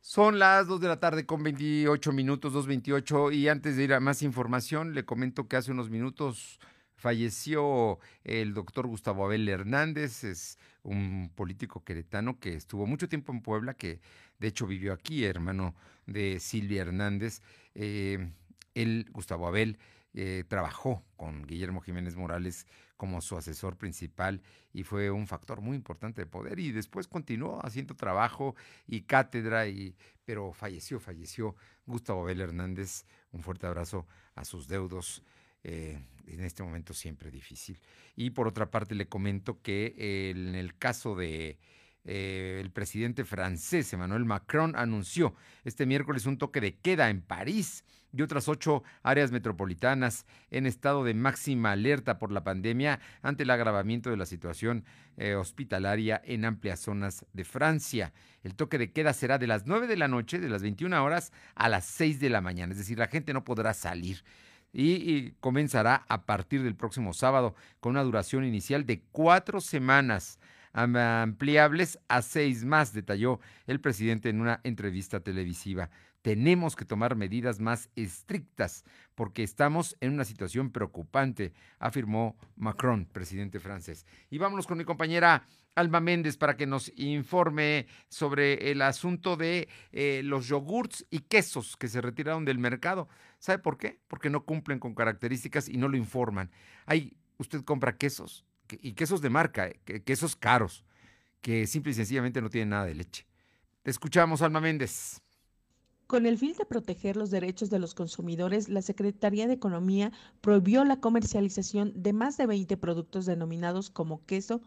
Son las 2 de la tarde con 28 minutos, 2.28 y antes de ir a más información, le comento que hace unos minutos falleció el doctor Gustavo Abel Hernández, es un político queretano que estuvo mucho tiempo en Puebla, que de hecho vivió aquí, hermano de Silvia Hernández. Eh, él, Gustavo Abel, eh, trabajó con Guillermo Jiménez Morales como su asesor principal y fue un factor muy importante de poder y después continuó haciendo trabajo y cátedra, y, pero falleció, falleció Gustavo Abel Hernández. Un fuerte abrazo a sus deudos. Eh, en este momento siempre difícil. Y por otra parte le comento que en el caso de eh, el presidente francés Emmanuel Macron anunció este miércoles un toque de queda en París y otras ocho áreas metropolitanas en estado de máxima alerta por la pandemia ante el agravamiento de la situación eh, hospitalaria en amplias zonas de Francia. El toque de queda será de las 9 de la noche, de las 21 horas a las 6 de la mañana, es decir, la gente no podrá salir y, comenzará a partir del próximo sábado con una duración inicial de cuatro semanas ampliables a seis más, detalló el presidente en una entrevista televisiva. Tenemos que tomar medidas más estrictas porque estamos en una situación preocupante, afirmó Macron, presidente francés. Y vámonos con mi compañera Alma Méndez para que nos informe sobre el asunto de eh, los yogurts y quesos que se retiraron del mercado. ¿Sabe por qué? Porque no cumplen con características y no lo informan. Hay, usted compra quesos y quesos de marca, eh, quesos caros, que simple y sencillamente no tienen nada de leche. Te escuchamos, Alma Méndez. Con el fin de proteger los derechos de los consumidores, la Secretaría de Economía prohibió la comercialización de más de 20 productos denominados como queso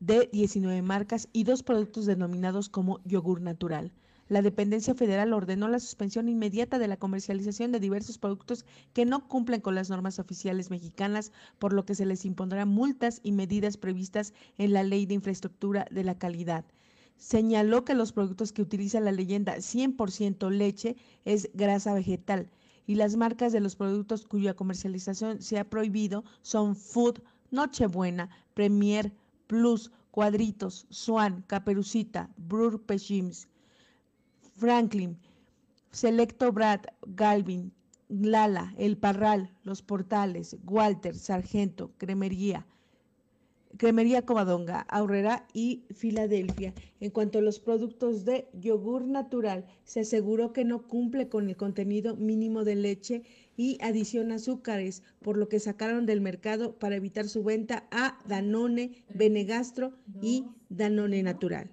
de 19 marcas y dos productos denominados como yogur natural. La dependencia federal ordenó la suspensión inmediata de la comercialización de diversos productos que no cumplen con las normas oficiales mexicanas, por lo que se les impondrán multas y medidas previstas en la Ley de Infraestructura de la Calidad. Señaló que los productos que utilizan la leyenda 100% leche es grasa vegetal y las marcas de los productos cuya comercialización se ha prohibido son Food, Nochebuena, Premier, Plus, Cuadritos, Swan, Caperucita, Brur Pechims, Franklin, Selecto Brad, Galvin, Lala, El Parral, Los Portales, Walter, Sargento, Cremería, Cremería Covadonga, Aurrera y Filadelfia. En cuanto a los productos de yogur natural, se aseguró que no cumple con el contenido mínimo de leche y adiciona azúcares, por lo que sacaron del mercado para evitar su venta a Danone, Benegastro y Danone Natural.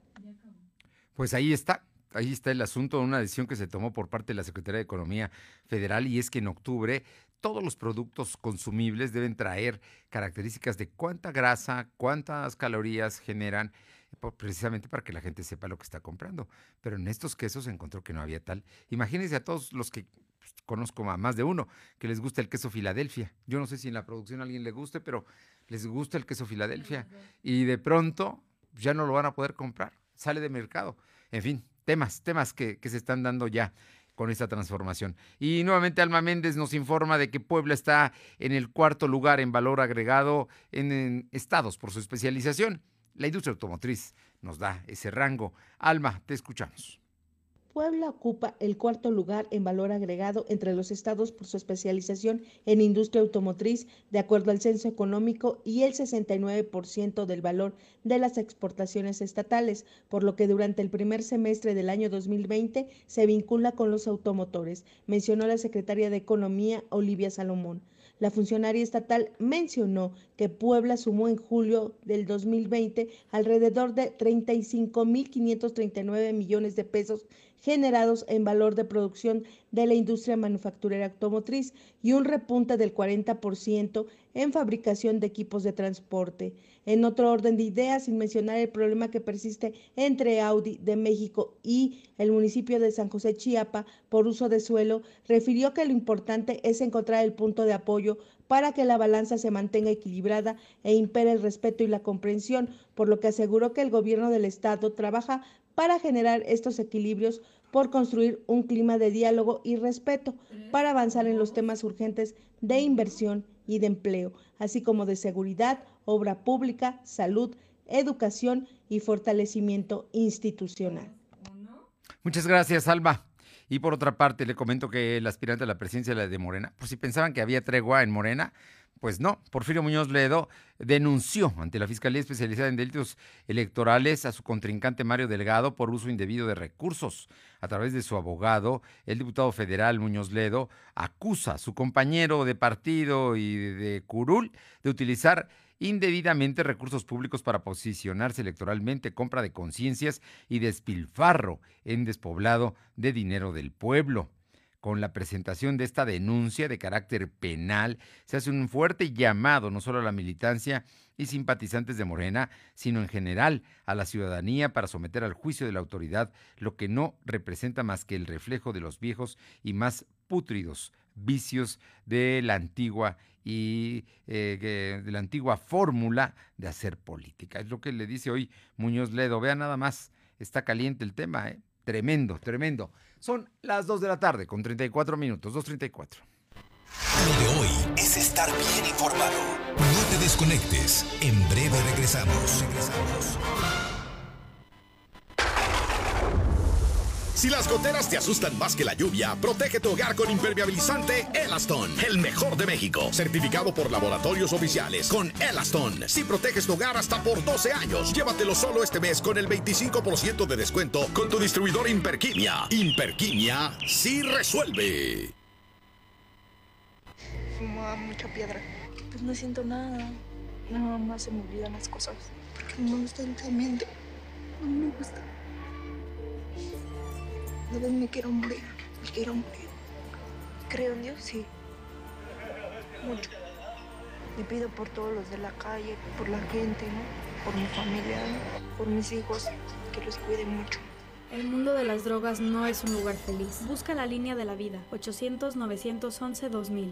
Pues ahí está, ahí está el asunto una decisión que se tomó por parte de la Secretaría de Economía Federal y es que en octubre todos los productos consumibles deben traer características de cuánta grasa, cuántas calorías generan, precisamente para que la gente sepa lo que está comprando. Pero en estos quesos se encontró que no había tal. Imagínense a todos los que pues, conozco a más de uno que les gusta el queso Filadelfia. Yo no sé si en la producción a alguien le guste, pero les gusta el queso Filadelfia. Y de pronto ya no lo van a poder comprar. Sale de mercado. En fin, temas, temas que, que se están dando ya con esta transformación. Y nuevamente Alma Méndez nos informa de que Puebla está en el cuarto lugar en valor agregado en, en, estados por su especialización. La industria automotriz nos da ese rango. Alma, te escuchamos. Puebla ocupa el cuarto lugar en valor agregado entre los estados por su especialización en industria automotriz, de acuerdo al censo económico, y el 69% del valor de las exportaciones estatales, por lo que durante el primer semestre del año 2020 se vincula con los automotores, mencionó la secretaria de Economía, Olivia Salomón. La funcionaria estatal mencionó que Puebla sumó en julio del 2020 alrededor de 35.539 millones de pesos generados en valor de producción de la industria manufacturera automotriz y un repunte del 40% en fabricación de equipos de transporte. En otro orden de ideas, sin mencionar el problema que persiste entre Audi de México y el municipio de San José Chiapa por uso de suelo, refirió que lo importante es encontrar el punto de apoyo para que la balanza se mantenga equilibrada e impere el respeto y la comprensión, por lo que aseguró que el gobierno del estado trabaja para generar estos equilibrios por construir un clima de diálogo y respeto para avanzar en los temas urgentes de inversión y de empleo, así como de seguridad, obra pública, salud, educación y fortalecimiento institucional. Muchas gracias, Alba. Y por otra parte, le comento que el aspirante a la presidencia de Morena, por si pensaban que había tregua en Morena, pues no, Porfirio Muñoz Ledo denunció ante la Fiscalía Especializada en Delitos Electorales a su contrincante Mario Delgado por uso indebido de recursos. A través de su abogado, el diputado federal Muñoz Ledo acusa a su compañero de partido y de curul de utilizar indebidamente recursos públicos para posicionarse electoralmente, compra de conciencias y despilfarro en despoblado de dinero del pueblo con la presentación de esta denuncia de carácter penal, se hace un fuerte llamado no solo a la militancia y simpatizantes de Morena, sino en general a la ciudadanía para someter al juicio de la autoridad lo que no representa más que el reflejo de los viejos y más pútridos vicios de la antigua y eh, de la antigua fórmula de hacer política. Es lo que le dice hoy Muñoz Ledo. Vea nada más, está caliente el tema, ¿eh? Tremendo, tremendo. Son las 2 de la tarde con 34 minutos, 2.34. Lo de hoy es estar bien informado. No te desconectes. En breve regresamos. Regresamos. Si las goteras te asustan más que la lluvia, protege tu hogar con impermeabilizante Elaston, el mejor de México, certificado por laboratorios oficiales con Elaston. Si proteges tu hogar hasta por 12 años, llévatelo solo este mes con el 25% de descuento con tu distribuidor Imperquimia. Imperquimia sí resuelve. Fumaba mucha piedra. Pues no siento nada. Nada más se me olvidan las cosas. Porque no me gusta el. No me gusta. Vez me quiero morir, me quiero morir. Creo en Dios, sí. Mucho. Y pido por todos los de la calle, por la gente, ¿no? Por mi familia, ¿no? por mis hijos, que los cuide mucho. El mundo de las drogas no es un lugar feliz. Busca la línea de la vida. 800-911-2000.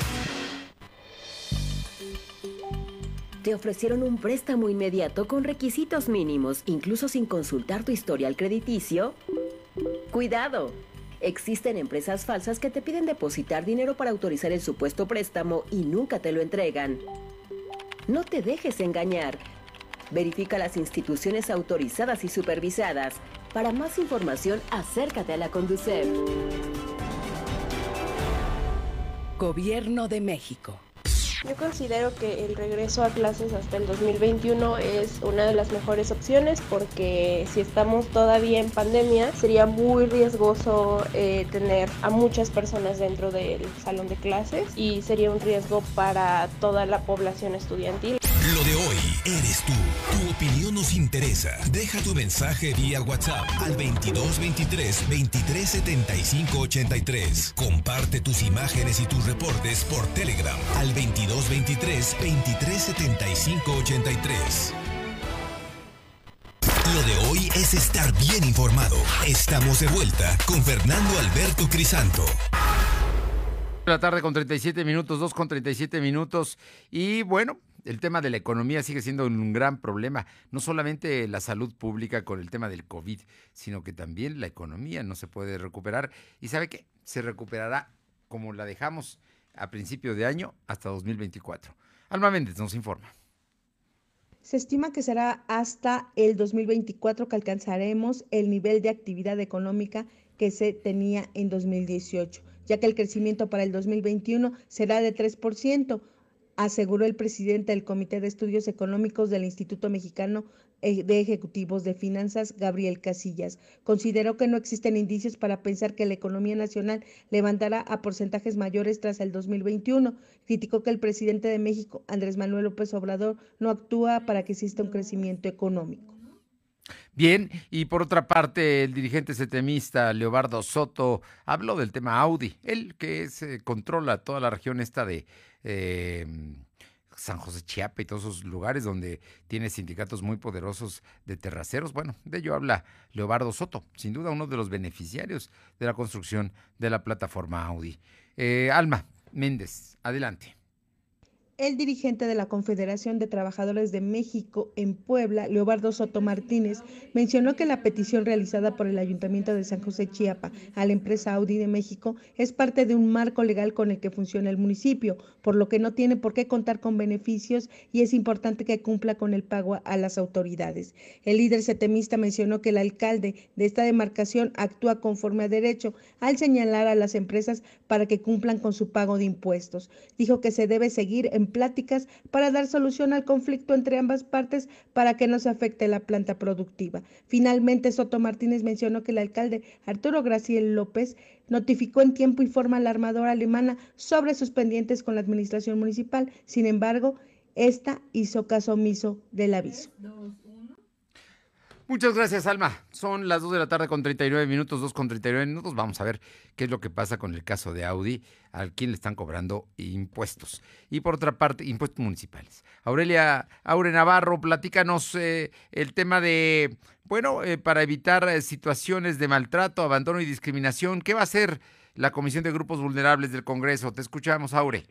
Te ofrecieron un préstamo inmediato con requisitos mínimos, incluso sin consultar tu historial crediticio. Cuidado. Existen empresas falsas que te piden depositar dinero para autorizar el supuesto préstamo y nunca te lo entregan. No te dejes engañar. Verifica las instituciones autorizadas y supervisadas. Para más información, acércate a la Conducef. Gobierno de México. Yo considero que el regreso a clases hasta el 2021 es una de las mejores opciones porque si estamos todavía en pandemia sería muy riesgoso eh, tener a muchas personas dentro del salón de clases y sería un riesgo para toda la población estudiantil. Hoy eres tú. Tu opinión nos interesa. Deja tu mensaje vía WhatsApp al 2223 2375 83. Comparte tus imágenes y tus reportes por Telegram al 2223 2375 83. Lo de hoy es estar bien informado. Estamos de vuelta con Fernando Alberto Crisanto. La tarde con 37 minutos, 2 con 37 minutos. Y bueno, el tema de la economía sigue siendo un gran problema. No solamente la salud pública con el tema del COVID, sino que también la economía no se puede recuperar. ¿Y sabe qué? Se recuperará como la dejamos a principio de año hasta 2024. Alma Méndez nos informa. Se estima que será hasta el 2024 que alcanzaremos el nivel de actividad económica que se tenía en 2018, ya que el crecimiento para el 2021 será de 3%, aseguró el presidente del Comité de Estudios Económicos del Instituto Mexicano eh, de Ejecutivos de Finanzas, Gabriel Casillas. Consideró que no existen indicios para pensar que la economía nacional levantará a porcentajes mayores tras el 2021. Criticó que el presidente de México, Andrés Manuel López Obrador, no actúa para que exista un crecimiento económico. Bien, y por otra parte, el dirigente setemista Leobardo Soto habló del tema Audi, él que se controla toda la región esta de eh, San José Chiapa y todos esos lugares donde tiene sindicatos muy poderosos de terraceros. Bueno, de ello habla Leobardo Soto, sin duda uno de los beneficiarios de la construcción de la plataforma Audi. Eh, Alma Méndez, adelante. El dirigente de la Confederación de Trabajadores de México en Puebla, Leobardo Soto Martínez, mencionó que la petición realizada por el Ayuntamiento de San José Chiapa a la empresa Audi de México es parte de un marco legal con el que funciona el municipio, por lo que no tiene por qué contar con beneficios y es importante que cumpla con el pago a las autoridades. El líder setemista mencionó que el alcalde de esta demarcación actúa conforme a derecho al señalar a las empresas para que cumplan con su pago de impuestos. Dijo que se debe seguir en pláticas para dar solución al conflicto entre ambas partes para que no se afecte la planta productiva. Finalmente, Soto Martínez mencionó que el alcalde Arturo Graciel López notificó en tiempo y forma a la armadora alemana sobre sus pendientes con la administración municipal. Sin embargo, esta hizo caso omiso del aviso. Muchas gracias, Alma. Son las 2 de la tarde con 39 minutos, 2 con 39 minutos. Vamos a ver qué es lo que pasa con el caso de Audi, al quien le están cobrando impuestos. Y por otra parte, impuestos municipales. Aurelia Aure Navarro, platícanos eh, el tema de, bueno, eh, para evitar eh, situaciones de maltrato, abandono y discriminación. ¿Qué va a hacer la Comisión de Grupos Vulnerables del Congreso? Te escuchamos, Aure.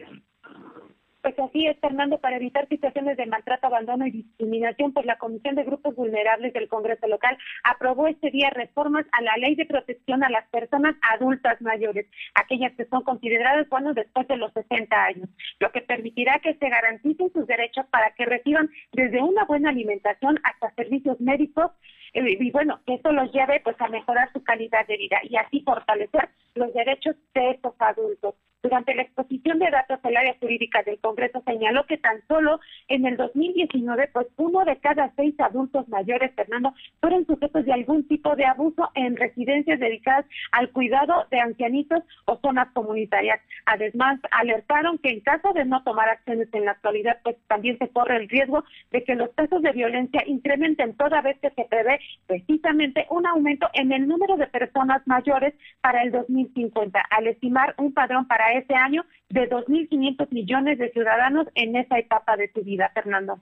Pues así es, Fernando, para evitar situaciones de maltrato, abandono y discriminación, pues la Comisión de Grupos Vulnerables del Congreso Local aprobó este día reformas a la Ley de Protección a las Personas Adultas Mayores, aquellas que son consideradas, bueno, después de los 60 años, lo que permitirá que se garanticen sus derechos para que reciban desde una buena alimentación hasta servicios médicos y bueno, que eso los lleve pues a mejorar su calidad de vida y así fortalecer los derechos de estos adultos. durante la exposición de datos del área jurídica del Congreso señaló que tan solo en el 2019, pues uno de cada seis adultos mayores, Fernando, fueron sujetos de algún tipo de abuso en residencias dedicadas al cuidado de ancianitos o zonas comunitarias. Además, alertaron que en caso de no tomar acciones en la actualidad, pues también se corre el riesgo de que los casos de violencia incrementen toda vez que se prevé precisamente un aumento en el número de personas mayores para el 2050, al estimar un padrón para ese año de 2.500 millones de ciudadanos en esa etapa de su vida, Fernando.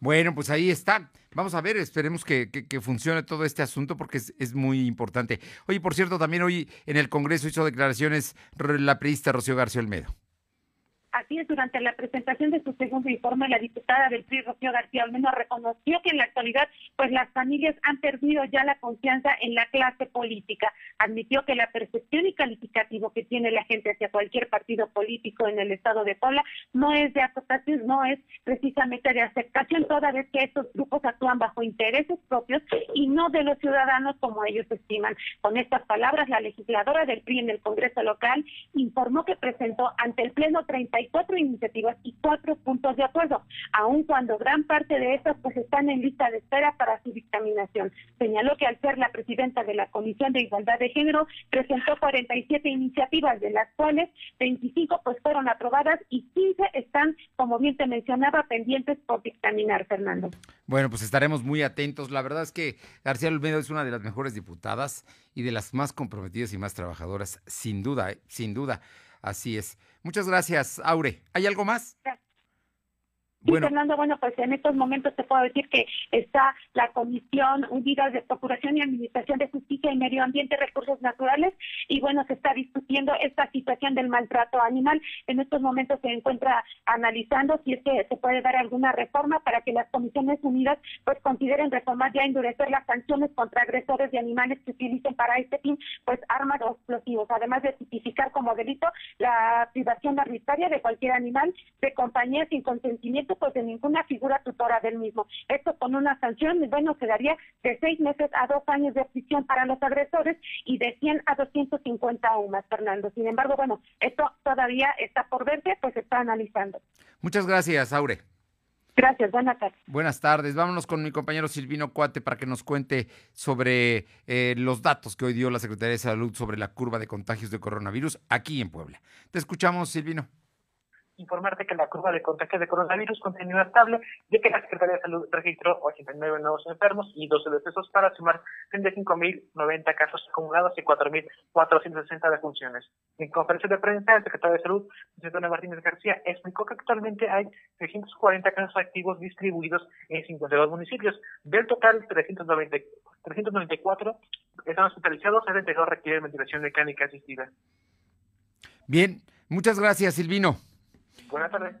Bueno, pues ahí está. Vamos a ver, esperemos que, que, que funcione todo este asunto porque es, muy importante. Oye, por cierto, también hoy en el Congreso hizo declaraciones la periodista Rocío García Olmedo. Así es, durante la presentación de su segundo informe, la diputada del PRI, Rocío García Olmedo, reconoció que en la actualidad, pues las familias han perdido ya la confianza en la clase política. Admitió que la percepción y calificativo que tiene la gente hacia cualquier partido político en el estado de Puebla no es de aceptación, no es precisamente de aceptación, toda vez que estos grupos actúan bajo intereses propios y no de los ciudadanos como ellos estiman. Con estas palabras, la legisladora del PRI en el Congreso local informó que presentó ante el Pleno 30 cuatro iniciativas y cuatro puntos de acuerdo, aun cuando gran parte de estas pues están en lista de espera para su dictaminación. Señaló que al ser la presidenta de la Comisión de Igualdad de Género, presentó 47 iniciativas, de las cuales 25 pues fueron aprobadas y 15 están, como bien te mencionaba, pendientes por dictaminar, Fernando. Bueno, pues estaremos muy atentos. La verdad es que García Olmedo es una de las mejores diputadas y de las más comprometidas y más trabajadoras, sin duda, ¿eh? sin duda. Así es. Muchas gracias, Aure. ¿Hay algo más? Sí, bueno. Fernando, bueno, pues en estos momentos te puedo decir que está la Comisión Unida de Procuración y Administración de Justicia y Medio Ambiente y Recursos Naturales y bueno, se está discutiendo esta situación del maltrato animal. En estos momentos se encuentra analizando si es que se puede dar alguna reforma para que las Comisiones Unidas pues consideren reformar ya endurecer las sanciones contra agresores de animales que utilicen para este fin pues armas o explosivos, además de tipificar como delito la privación arbitraria de cualquier animal de compañía sin consentimiento pues de ninguna figura tutora del mismo. Esto con una sanción, bueno, se daría de seis meses a dos años de prisión para los agresores y de 100 a 250 UMAS, Fernando. Sin embargo, bueno, esto todavía está por verse, pues se está analizando. Muchas gracias, Aure. Gracias, buenas tardes. Buenas tardes. Vámonos con mi compañero Silvino Cuate para que nos cuente sobre eh, los datos que hoy dio la Secretaría de Salud sobre la curva de contagios de coronavirus aquí en Puebla. Te escuchamos, Silvino informarte que la curva de contagios de coronavirus continúa estable, ya que la Secretaría de Salud registró 89 nuevos enfermos y 12 decesos para sumar 35.090 casos acumulados y 4.460 defunciones. En conferencia de prensa, el secretario de Salud, Antonio Martínez García, explicó que actualmente hay 340 casos activos distribuidos en 52 municipios. Del total, 390, 394 están hospitalizados, 72 requieren ventilación mecánica asistida. Bien, muchas gracias, Silvino. Buenas tardes.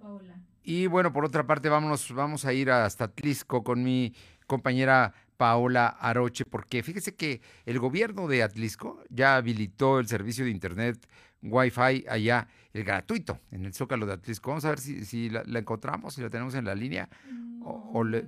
Y bueno, por otra parte, vámonos, vamos a ir hasta Atlisco con mi compañera Paola Aroche, porque fíjese que el gobierno de Atlisco ya habilitó el servicio de internet Wi-Fi allá, el gratuito, en el Zócalo de Atlisco. Vamos a ver si, si la, la, encontramos, si la tenemos en la línea. o, o le,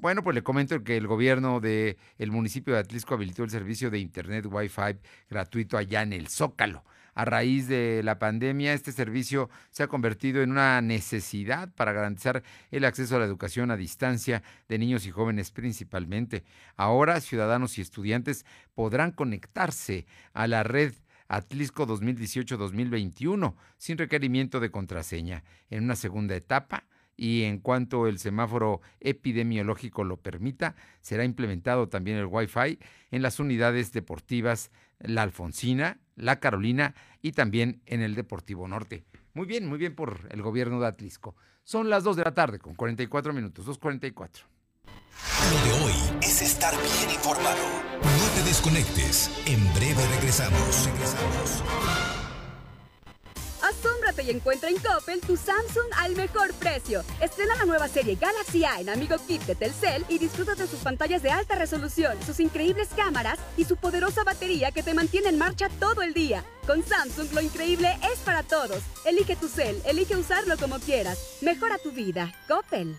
bueno, pues le comento que el gobierno del el municipio de Atlisco habilitó el servicio de internet Wi-Fi gratuito allá en el Zócalo a raíz de la pandemia, este servicio se ha convertido en una necesidad para garantizar el acceso a la educación a distancia de niños y jóvenes principalmente. Ahora, ciudadanos y estudiantes podrán conectarse a la red Atlisco 2018-2021 sin requerimiento de contraseña. En una segunda etapa, y en cuanto el semáforo epidemiológico lo permita, será implementado también el Wi-Fi en las unidades deportivas La Alfonsina, La Carolina y también en el Deportivo Norte. Muy bien, muy bien por el gobierno de Atlisco. Son las 2 de la tarde con 44 minutos, 2.44. Lo de hoy es estar bien informado. No te desconectes. En breve regresamos. Regresamos. Encuentra en Coppel tu Samsung al mejor precio. Estrena la nueva serie Galaxy A en Amigo Kit de Telcel y disfruta de sus pantallas de alta resolución, sus increíbles cámaras y su poderosa batería que te mantiene en marcha todo el día. Con Samsung lo increíble es para todos. Elige tu cel, elige usarlo como quieras. Mejora tu vida. Coppel.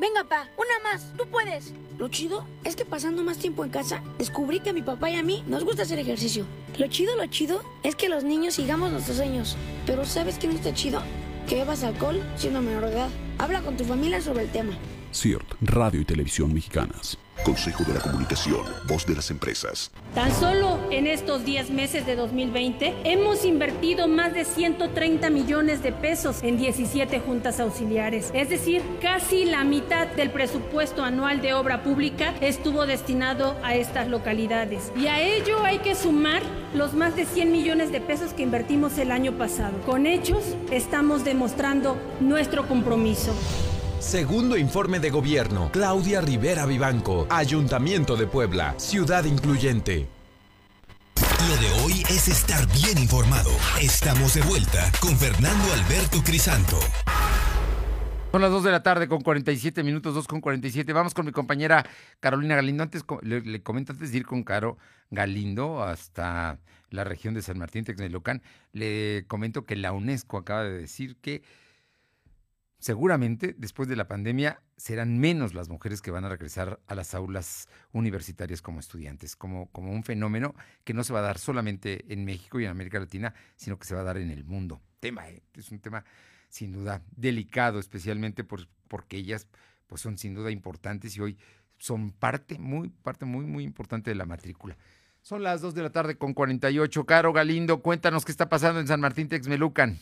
Venga, pa, una más, tú puedes. Lo chido es que pasando más tiempo en casa, descubrí que a mi papá y a mí nos gusta hacer ejercicio. Lo chido, lo chido es que los niños sigamos nuestros sueños. Pero ¿sabes qué no está chido? Que bebas alcohol siendo menor de edad. Habla con tu familia sobre el tema. CIRT, Radio y Televisión Mexicanas. Consejo de la Comunicación, voz de las empresas. Tan solo en estos 10 meses de 2020 hemos invertido más de 130 millones de pesos en 17 juntas auxiliares. Es decir, casi la mitad del presupuesto anual de obra pública estuvo destinado a estas localidades. Y a ello hay que sumar los más de 100 millones de pesos que invertimos el año pasado. Con hechos estamos demostrando nuestro compromiso. Segundo informe de gobierno. Claudia Rivera Vivanco. Ayuntamiento de Puebla. Ciudad incluyente. Lo de hoy es estar bien informado. Estamos de vuelta con Fernando Alberto Crisanto. Son las 2 de la tarde con 47 minutos, 2 con 47. Vamos con mi compañera Carolina Galindo. Antes, le, le comento antes de ir con Caro Galindo hasta la región de San Martín, Texmelucan, le comento que la UNESCO acaba de decir que seguramente después de la pandemia serán menos las mujeres que van a regresar a las aulas universitarias como estudiantes, como, como un fenómeno que no se va a dar solamente en México y en América Latina, sino que se va a dar en el mundo. Tema, ¿eh? es un tema sin duda delicado, especialmente por, porque ellas pues son sin duda importantes y hoy son parte, muy, parte muy, muy importante de la matrícula. Son las 2 de la tarde con 48. Caro Galindo, cuéntanos qué está pasando en San Martín Texmelucan.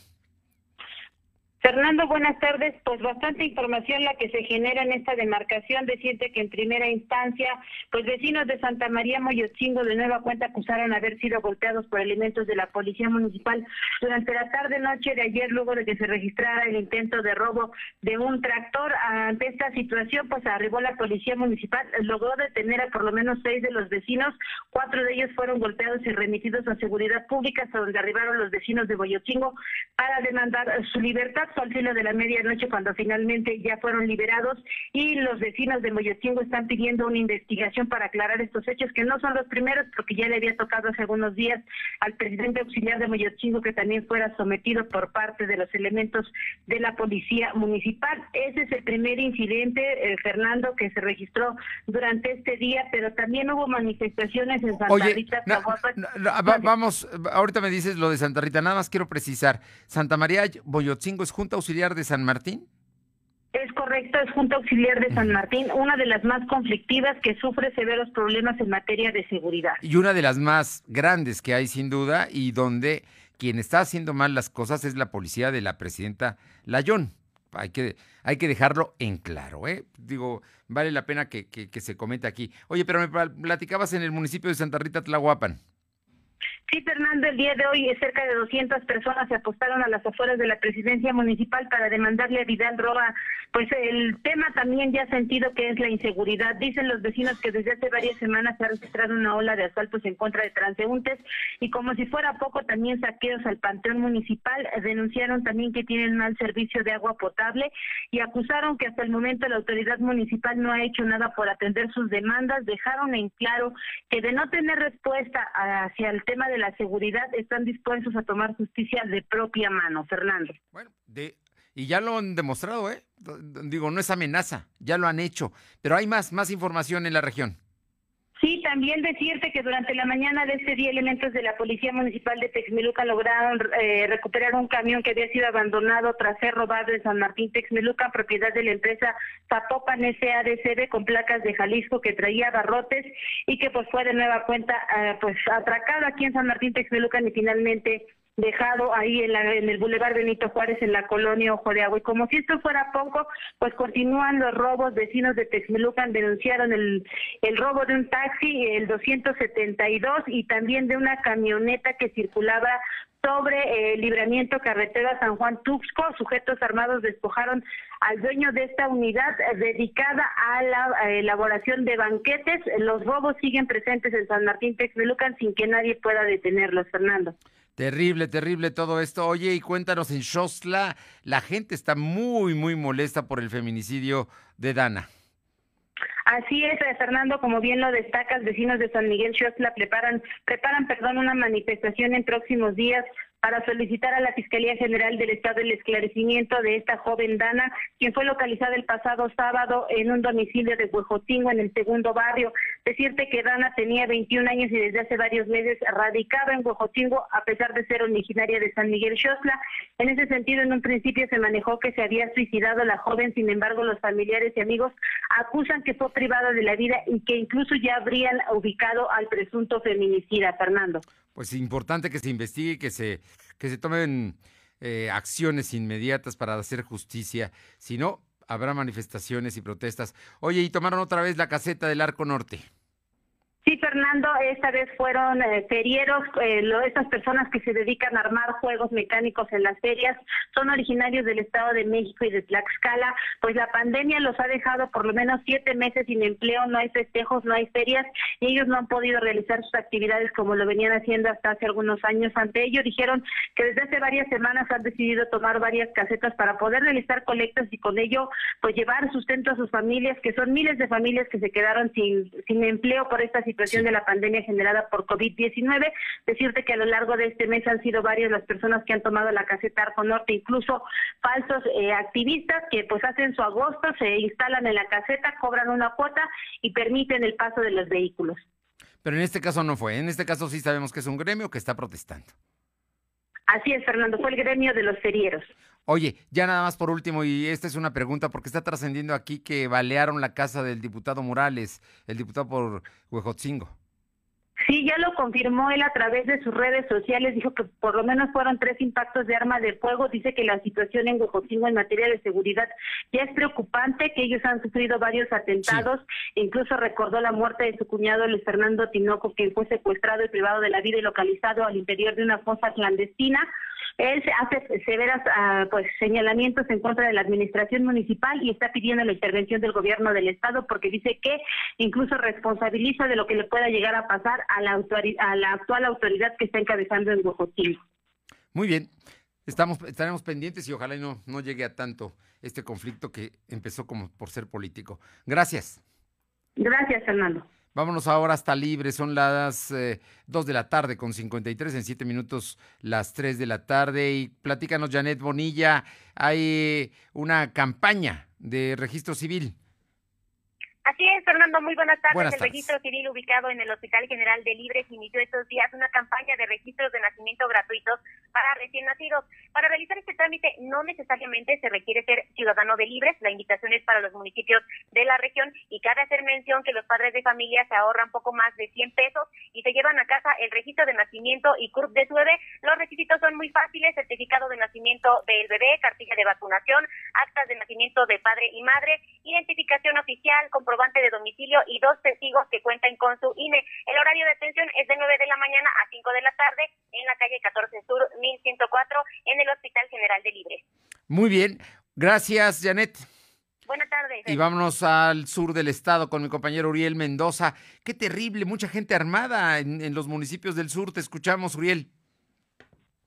Fernando, buenas tardes. Pues bastante información la que se genera en esta demarcación. Decirte que en primera instancia, pues vecinos de Santa María Moyochingo de nueva cuenta acusaron haber sido golpeados por elementos de la Policía Municipal durante la tarde-noche de ayer, luego de que se registrara el intento de robo de un tractor. Ante esta situación, pues arribó la Policía Municipal, logró detener a por lo menos seis de los vecinos. Cuatro de ellos fueron golpeados y remitidos a Seguridad Pública, hasta donde arribaron los vecinos de Moyochingo para demandar su libertad al filo de la medianoche cuando finalmente ya fueron liberados y los vecinos de Moyochingo están pidiendo una investigación para aclarar estos hechos que no son los primeros porque ya le había tocado hace algunos días al presidente auxiliar de Moyochingo que también fuera sometido por parte de los elementos de la policía municipal. Ese es el primer incidente, eh, Fernando, que se registró durante este día, pero también hubo manifestaciones en Santa Oye, Rita. na- Tlahuapan. na- va- vamos, ahorita me dices lo de Santa Rita, nada más quiero precisar. ¿Santa María Boyotzingo es Junta Auxiliar de San Martín? Es correcto, es Junta Auxiliar de San Martín, una de las más conflictivas que sufre severos problemas en materia de seguridad. Y una de las más grandes que hay sin duda y donde quien está haciendo mal las cosas es la policía de la presidenta Layón. Hay que, hay que dejarlo en claro, ¿eh? Digo, vale la pena que, que- que se comente aquí. Oye, pero me pla- platicabas en el municipio de Santa Rita, Tlahuapan. Sí, Fernando, el día de hoy cerca de 200 personas se apostaron a las afueras de la presidencia municipal para demandarle a Vidal Roa, pues el tema también ya sentido que es la inseguridad. Dicen los vecinos que desde hace varias semanas se ha registrado una ola de asaltos en contra de transeúntes y como si fuera poco también saqueos al panteón municipal. Eh, Denunciaron también que tienen mal servicio de agua potable y acusaron que hasta el momento la autoridad municipal no ha hecho nada por atender sus demandas. Dejaron en claro que de no tener respuesta hacia el tema de la seguridad están dispuestos a tomar justicia de propia mano. Fernando. De, y ya lo han demostrado, ¿eh? Digo, no es amenaza, ya lo han hecho. Pero hay más, más información en la región. Sí, también decirte que durante la mañana de este día elementos de la Policía Municipal de Texmeluca lograron eh, recuperar un camión que había sido abandonado tras ser robado en San Martín Texmeluca, propiedad de la empresa Zapopan SADCB con placas de Jalisco que traía barrotes y que pues fue de nueva cuenta eh, pues atracado aquí en San Martín Texmeluca y finalmente dejado ahí en, la, en el Boulevard Benito Juárez en la colonia Ojo de Agua. Y como si esto fuera poco, pues continúan los robos. Vecinos de Texmelucan denunciaron el, el robo de un taxi, el 272, y también de una camioneta que circulaba sobre el libramiento carretera San Juan Tuxco. Sujetos armados despojaron al dueño de esta unidad dedicada a la elaboración de banquetes. Los robos siguen presentes en San Martín Texmelucan sin que nadie pueda detenerlos, Fernando. Terrible, terrible todo esto. Oye, y cuéntanos, en Shostla la gente está muy, muy molesta por el feminicidio de Dana. Así es, Fernando, como bien lo destacas, vecinos de San Miguel Shostla preparan, preparan, perdón, una manifestación en próximos días para solicitar a la Fiscalía General del Estado el esclarecimiento de esta joven Dana, quien fue localizada el pasado sábado en un domicilio de Huejotingo, en el segundo barrio. Decirte que Dana tenía 21 años y desde hace varios meses radicaba en Huejotingo, a pesar de ser originaria de San Miguel Xosla. En ese sentido, en un principio se manejó que se había suicidado la joven, sin embargo, los familiares y amigos acusan que fue privada de la vida y que incluso ya habrían ubicado al presunto feminicida, Fernando pues importante que se investigue, que se, que se tomen eh, acciones inmediatas para hacer justicia. Si no, habrá manifestaciones y protestas. Oye, y tomaron otra vez la caseta del Arco Norte. Sí, Fernando, esta vez fueron eh, ferieros, eh, estas personas que se dedican a armar juegos mecánicos en las ferias, son originarios del Estado de México y de Tlaxcala, pues la pandemia los ha dejado por lo menos siete meses sin empleo, no hay festejos, no hay ferias, y ellos no han podido realizar sus actividades como lo venían haciendo hasta hace algunos años. Ante ello dijeron que desde hace varias semanas han decidido tomar varias casetas para poder realizar colectas y con ello pues llevar sustento a sus familias, que son miles de familias que se quedaron sin, sin empleo por esta situación situación de la pandemia generada por COVID-19. Decirte que a lo largo de este mes han sido varias las personas que han tomado la caseta Arco Norte, incluso falsos eh, activistas que pues hacen su agosto, se instalan en la caseta, cobran una cuota y permiten el paso de los vehículos. Pero en este caso no fue, en este caso sí sabemos que es un gremio que está protestando. Así es, Fernando, fue el gremio de los ferieros. Oye, ya nada más por último, y esta es una pregunta, porque está trascendiendo aquí que balearon la casa del diputado Morales, el diputado por Huejotzingo. Sí, ya lo confirmó él a través de sus redes sociales, dijo que por lo menos fueron tres impactos de arma de fuego, dice que la situación en Huejotzingo en materia de seguridad ya es preocupante, que ellos han sufrido varios atentados, incluso recordó la muerte de su cuñado Luis Fernando Tinoco, quien fue secuestrado y privado de la vida y localizado al interior de una fosa clandestina. Él hace severas ah, pues señalamientos en contra de la administración municipal y está pidiendo la intervención del gobierno del estado porque dice que incluso responsabiliza de lo que le pueda llegar a pasar a la, a la actual autoridad que está encabezando en Huejotín. Muy bien. Estamos, estaremos pendientes y ojalá no, no llegue a tanto este conflicto que empezó como por ser político. Gracias. Gracias, Fernando. Vámonos ahora hasta libre, son las 2 eh, de la tarde con 53, en 7 minutos las 3 de la tarde. Y platícanos, Janet Bonilla, hay una campaña de registro civil Fernando, muy buenas tardes. el registro civil ubicado en el Hospital General de Libres inició estos días una campaña de registros de nacimiento gratuitos para recién nacidos. Para realizar este trámite no necesariamente se requiere ser ciudadano de Libres, la invitación es para los municipios de la región y cabe hacer mención que los padres de familia se ahorran poco más de 100 pesos y se llevan a casa el registro de nacimiento y CURP de su bebé. Los requisitos son muy fáciles, certificado de nacimiento del bebé, cartilla de vacunación, actas de nacimiento de padre y madre, identificación oficial, comprobante de domicilio y dos testigos que cuentan con su INE. El horario de atención es de 9 de la mañana a 5 de la tarde en la calle 14 Sur 1104 en el Hospital General de Libre. Muy bien, gracias Janet. Buenas tardes. Y vámonos al sur del estado con mi compañero Uriel Mendoza. Qué terrible, mucha gente armada en, los municipios del sur. Te escuchamos, Uriel.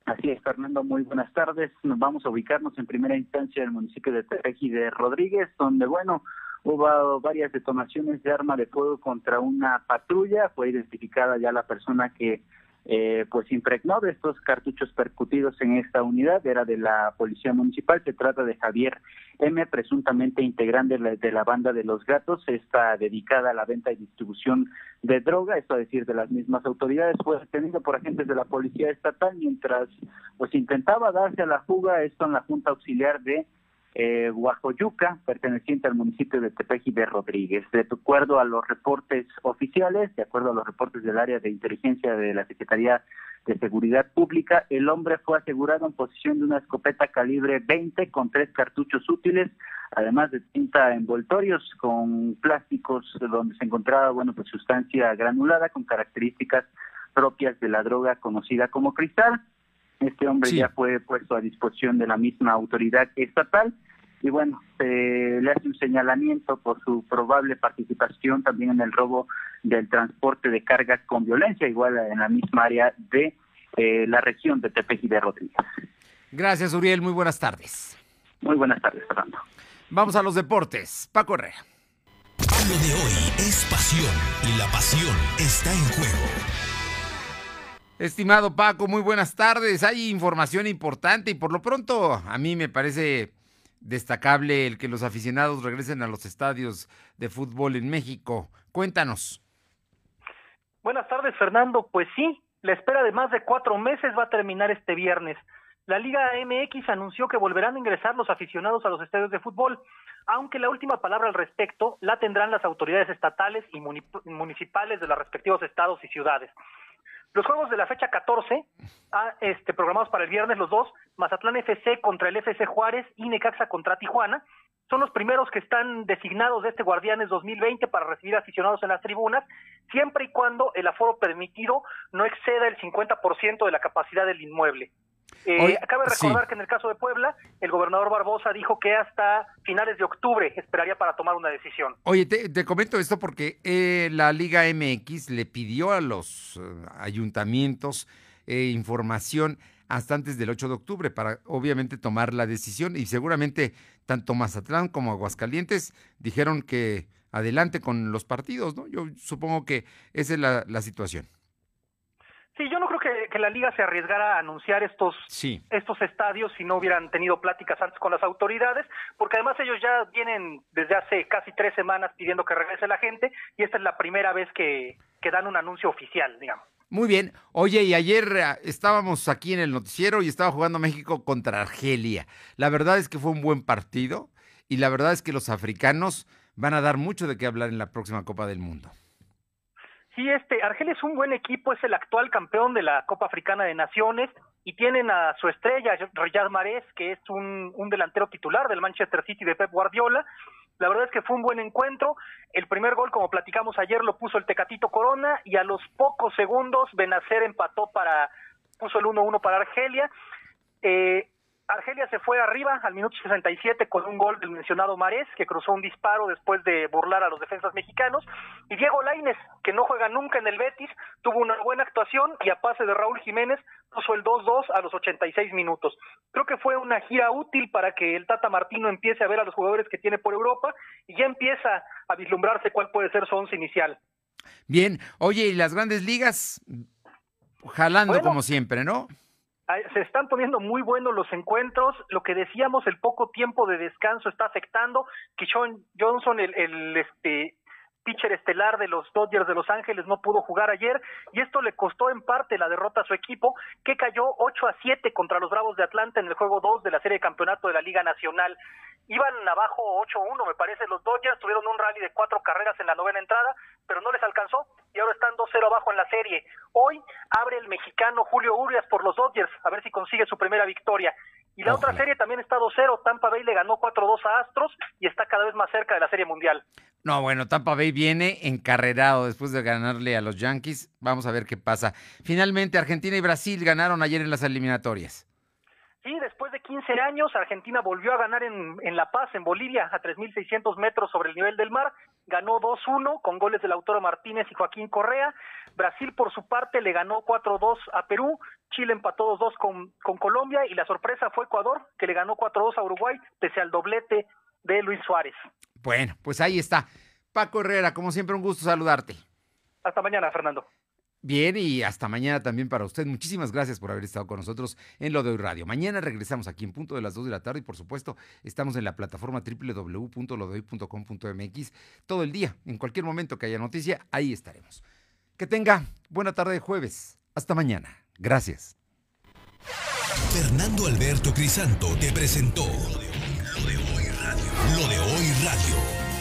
Así es, Fernando, muy buenas tardes. Nos vamos a ubicarnos en primera instancia en el municipio de Tereji de Rodríguez, donde, bueno, Hubo varias detonaciones de arma de fuego contra una patrulla, fue identificada ya la persona que eh, pues impregnó de estos cartuchos percutidos en esta unidad, era de la Policía Municipal, se trata de Javier M, presuntamente integrante de la, banda de los gatos, está dedicada a la venta y distribución de droga, esto a decir de las mismas autoridades, fue detenido por agentes de la Policía Estatal mientras pues intentaba darse a la fuga, esto en la Junta Auxiliar de eh, Guajoyuca, perteneciente al municipio de Tepeji de Rodríguez. De acuerdo a los reportes oficiales, de acuerdo a los reportes del área de inteligencia de la Secretaría de Seguridad Pública, el hombre fue asegurado en posición de una escopeta calibre 20 con tres cartuchos útiles, además de tinta envoltorios con plásticos donde se encontraba, bueno, pues sustancia granulada con características propias de la droga conocida como cristal. Este hombre ya fue puesto a disposición de la misma autoridad estatal y bueno, se le hace un señalamiento por su probable participación también en el robo del transporte de carga con violencia, igual en la misma área de eh, la región de Tepeji de Rodríguez. Gracias, Uriel. Muy buenas tardes. Muy buenas tardes, Fernando. Vamos a los deportes. Paco Herrera. Lo de hoy es pasión y la pasión está en juego. Estimado Paco, muy buenas tardes. Hay información importante y por lo pronto a mí me parece destacable el que los aficionados regresen a los estadios de fútbol en México. Cuéntanos. Buenas tardes, Fernando. Pues sí, la espera de más de cuatro meses va a terminar este viernes. La Liga MX anunció que volverán a ingresar los aficionados a los estadios de fútbol, aunque la última palabra al respecto la tendrán las autoridades estatales y municipales de los respectivos estados y ciudades. Los juegos de la fecha 14, ah, este, programados para el viernes los dos, Mazatlán FC contra el FC Juárez y Necaxa contra Tijuana, son los primeros que están designados de este Guardianes 2020 para recibir aficionados en las tribunas, siempre y cuando el aforo permitido no exceda el 50% de la capacidad del inmueble. Eh, cabe recordar que en el caso de Puebla, el gobernador Barbosa dijo que hasta finales de octubre esperaría para tomar una decisión. Oye, te, comento esto porque eh, la Liga MX le pidió a los eh, ayuntamientos eh, información hasta antes del 8 de octubre para obviamente tomar la decisión y seguramente tanto Mazatlán como Aguascalientes dijeron que adelante con los partidos, ¿no? Yo supongo que esa es la situación. Sí, yo no creo que, la liga se arriesgara a anunciar estos, estos estadios si no hubieran tenido pláticas antes con las autoridades, porque además ellos ya vienen desde hace casi tres semanas pidiendo que regrese la gente y esta es la primera vez que, que dan un anuncio oficial, digamos. Muy bien. Oye, y ayer eh, estábamos aquí en el noticiero y estaba jugando México contra Argelia. La verdad es que fue un buen partido y la verdad es que los africanos van a dar mucho de qué hablar en la próxima Copa del Mundo. Sí, este, Argelia es un buen equipo, es el actual campeón de la Copa Africana de Naciones y tienen a su estrella, Riyad Mahrez, que es un, un delantero titular del Manchester City de Pep Guardiola. La verdad es que fue un buen encuentro. El primer gol, como platicamos ayer, lo puso el Tecatito Corona y a los pocos segundos Benacer empató para, puso el 1-1 para Argelia. Eh, Argelia se fue arriba al minuto 67 con un gol del mencionado Marés, que cruzó un disparo después de burlar a los defensas mexicanos. Y Diego Laines, que no juega nunca en el Betis, tuvo una buena actuación y a pase de Raúl Jiménez puso el 2-2 a los 86 minutos. Creo que fue una gira útil para que el Tata Martino empiece a ver a los jugadores que tiene por Europa y ya empieza a vislumbrarse cuál puede ser su once inicial. Bien, oye, y las grandes ligas jalando como siempre, ¿no? Se están poniendo muy buenos los encuentros. Lo que decíamos, el poco tiempo de descanso está afectando. Que John Johnson, el, este pitcher estelar de los Dodgers de Los Ángeles no pudo jugar ayer y esto le costó en parte la derrota a su equipo que cayó 8 a 7 contra los Bravos de Atlanta en el juego 2 de la serie de campeonato de la Liga Nacional. Iban abajo 8-1 me parece los Dodgers, tuvieron un rally de cuatro carreras en la novena entrada, pero no les alcanzó y ahora están 2-0 abajo en la serie. Hoy abre el mexicano Julio Urias por los Dodgers, a ver si consigue su primera victoria. Y la otra serie también está 2-0, Tampa Bay le ganó 4-2 a Astros y está cada vez más cerca de la serie mundial. No, bueno, Tampa Bay viene encarrerado después de ganarle a los Yankees. Vamos a ver qué pasa. Finalmente, Argentina y Brasil ganaron ayer en las eliminatorias. Sí, después de 15 años, Argentina volvió a ganar en, en La Paz, en Bolivia, a 3.600 metros sobre el nivel del mar. Ganó 2-1 con goles del autor Martínez y Joaquín Correa. Brasil, por su parte, le ganó 4-2 a Perú. Chile empató 2-2 con, con Colombia. Y la sorpresa fue Ecuador, que le ganó 4-2 a Uruguay, pese al doblete de Luis Suárez. Bueno, pues ahí está. Paco Herrera, como siempre, un gusto saludarte. Hasta mañana, Fernando. Bien, y hasta mañana también para usted. Muchísimas gracias por haber estado con nosotros en Lo de Hoy Radio. Mañana regresamos aquí en punto de las 2 de la tarde y por supuesto estamos en la plataforma www.lodehoy.com.mx todo el día. En cualquier momento que haya noticia, ahí estaremos. Que tenga buena tarde de jueves. Hasta mañana. Gracias. Fernando Alberto Crisanto te presentó Lo de Hoy Radio. Lo de Hoy Radio.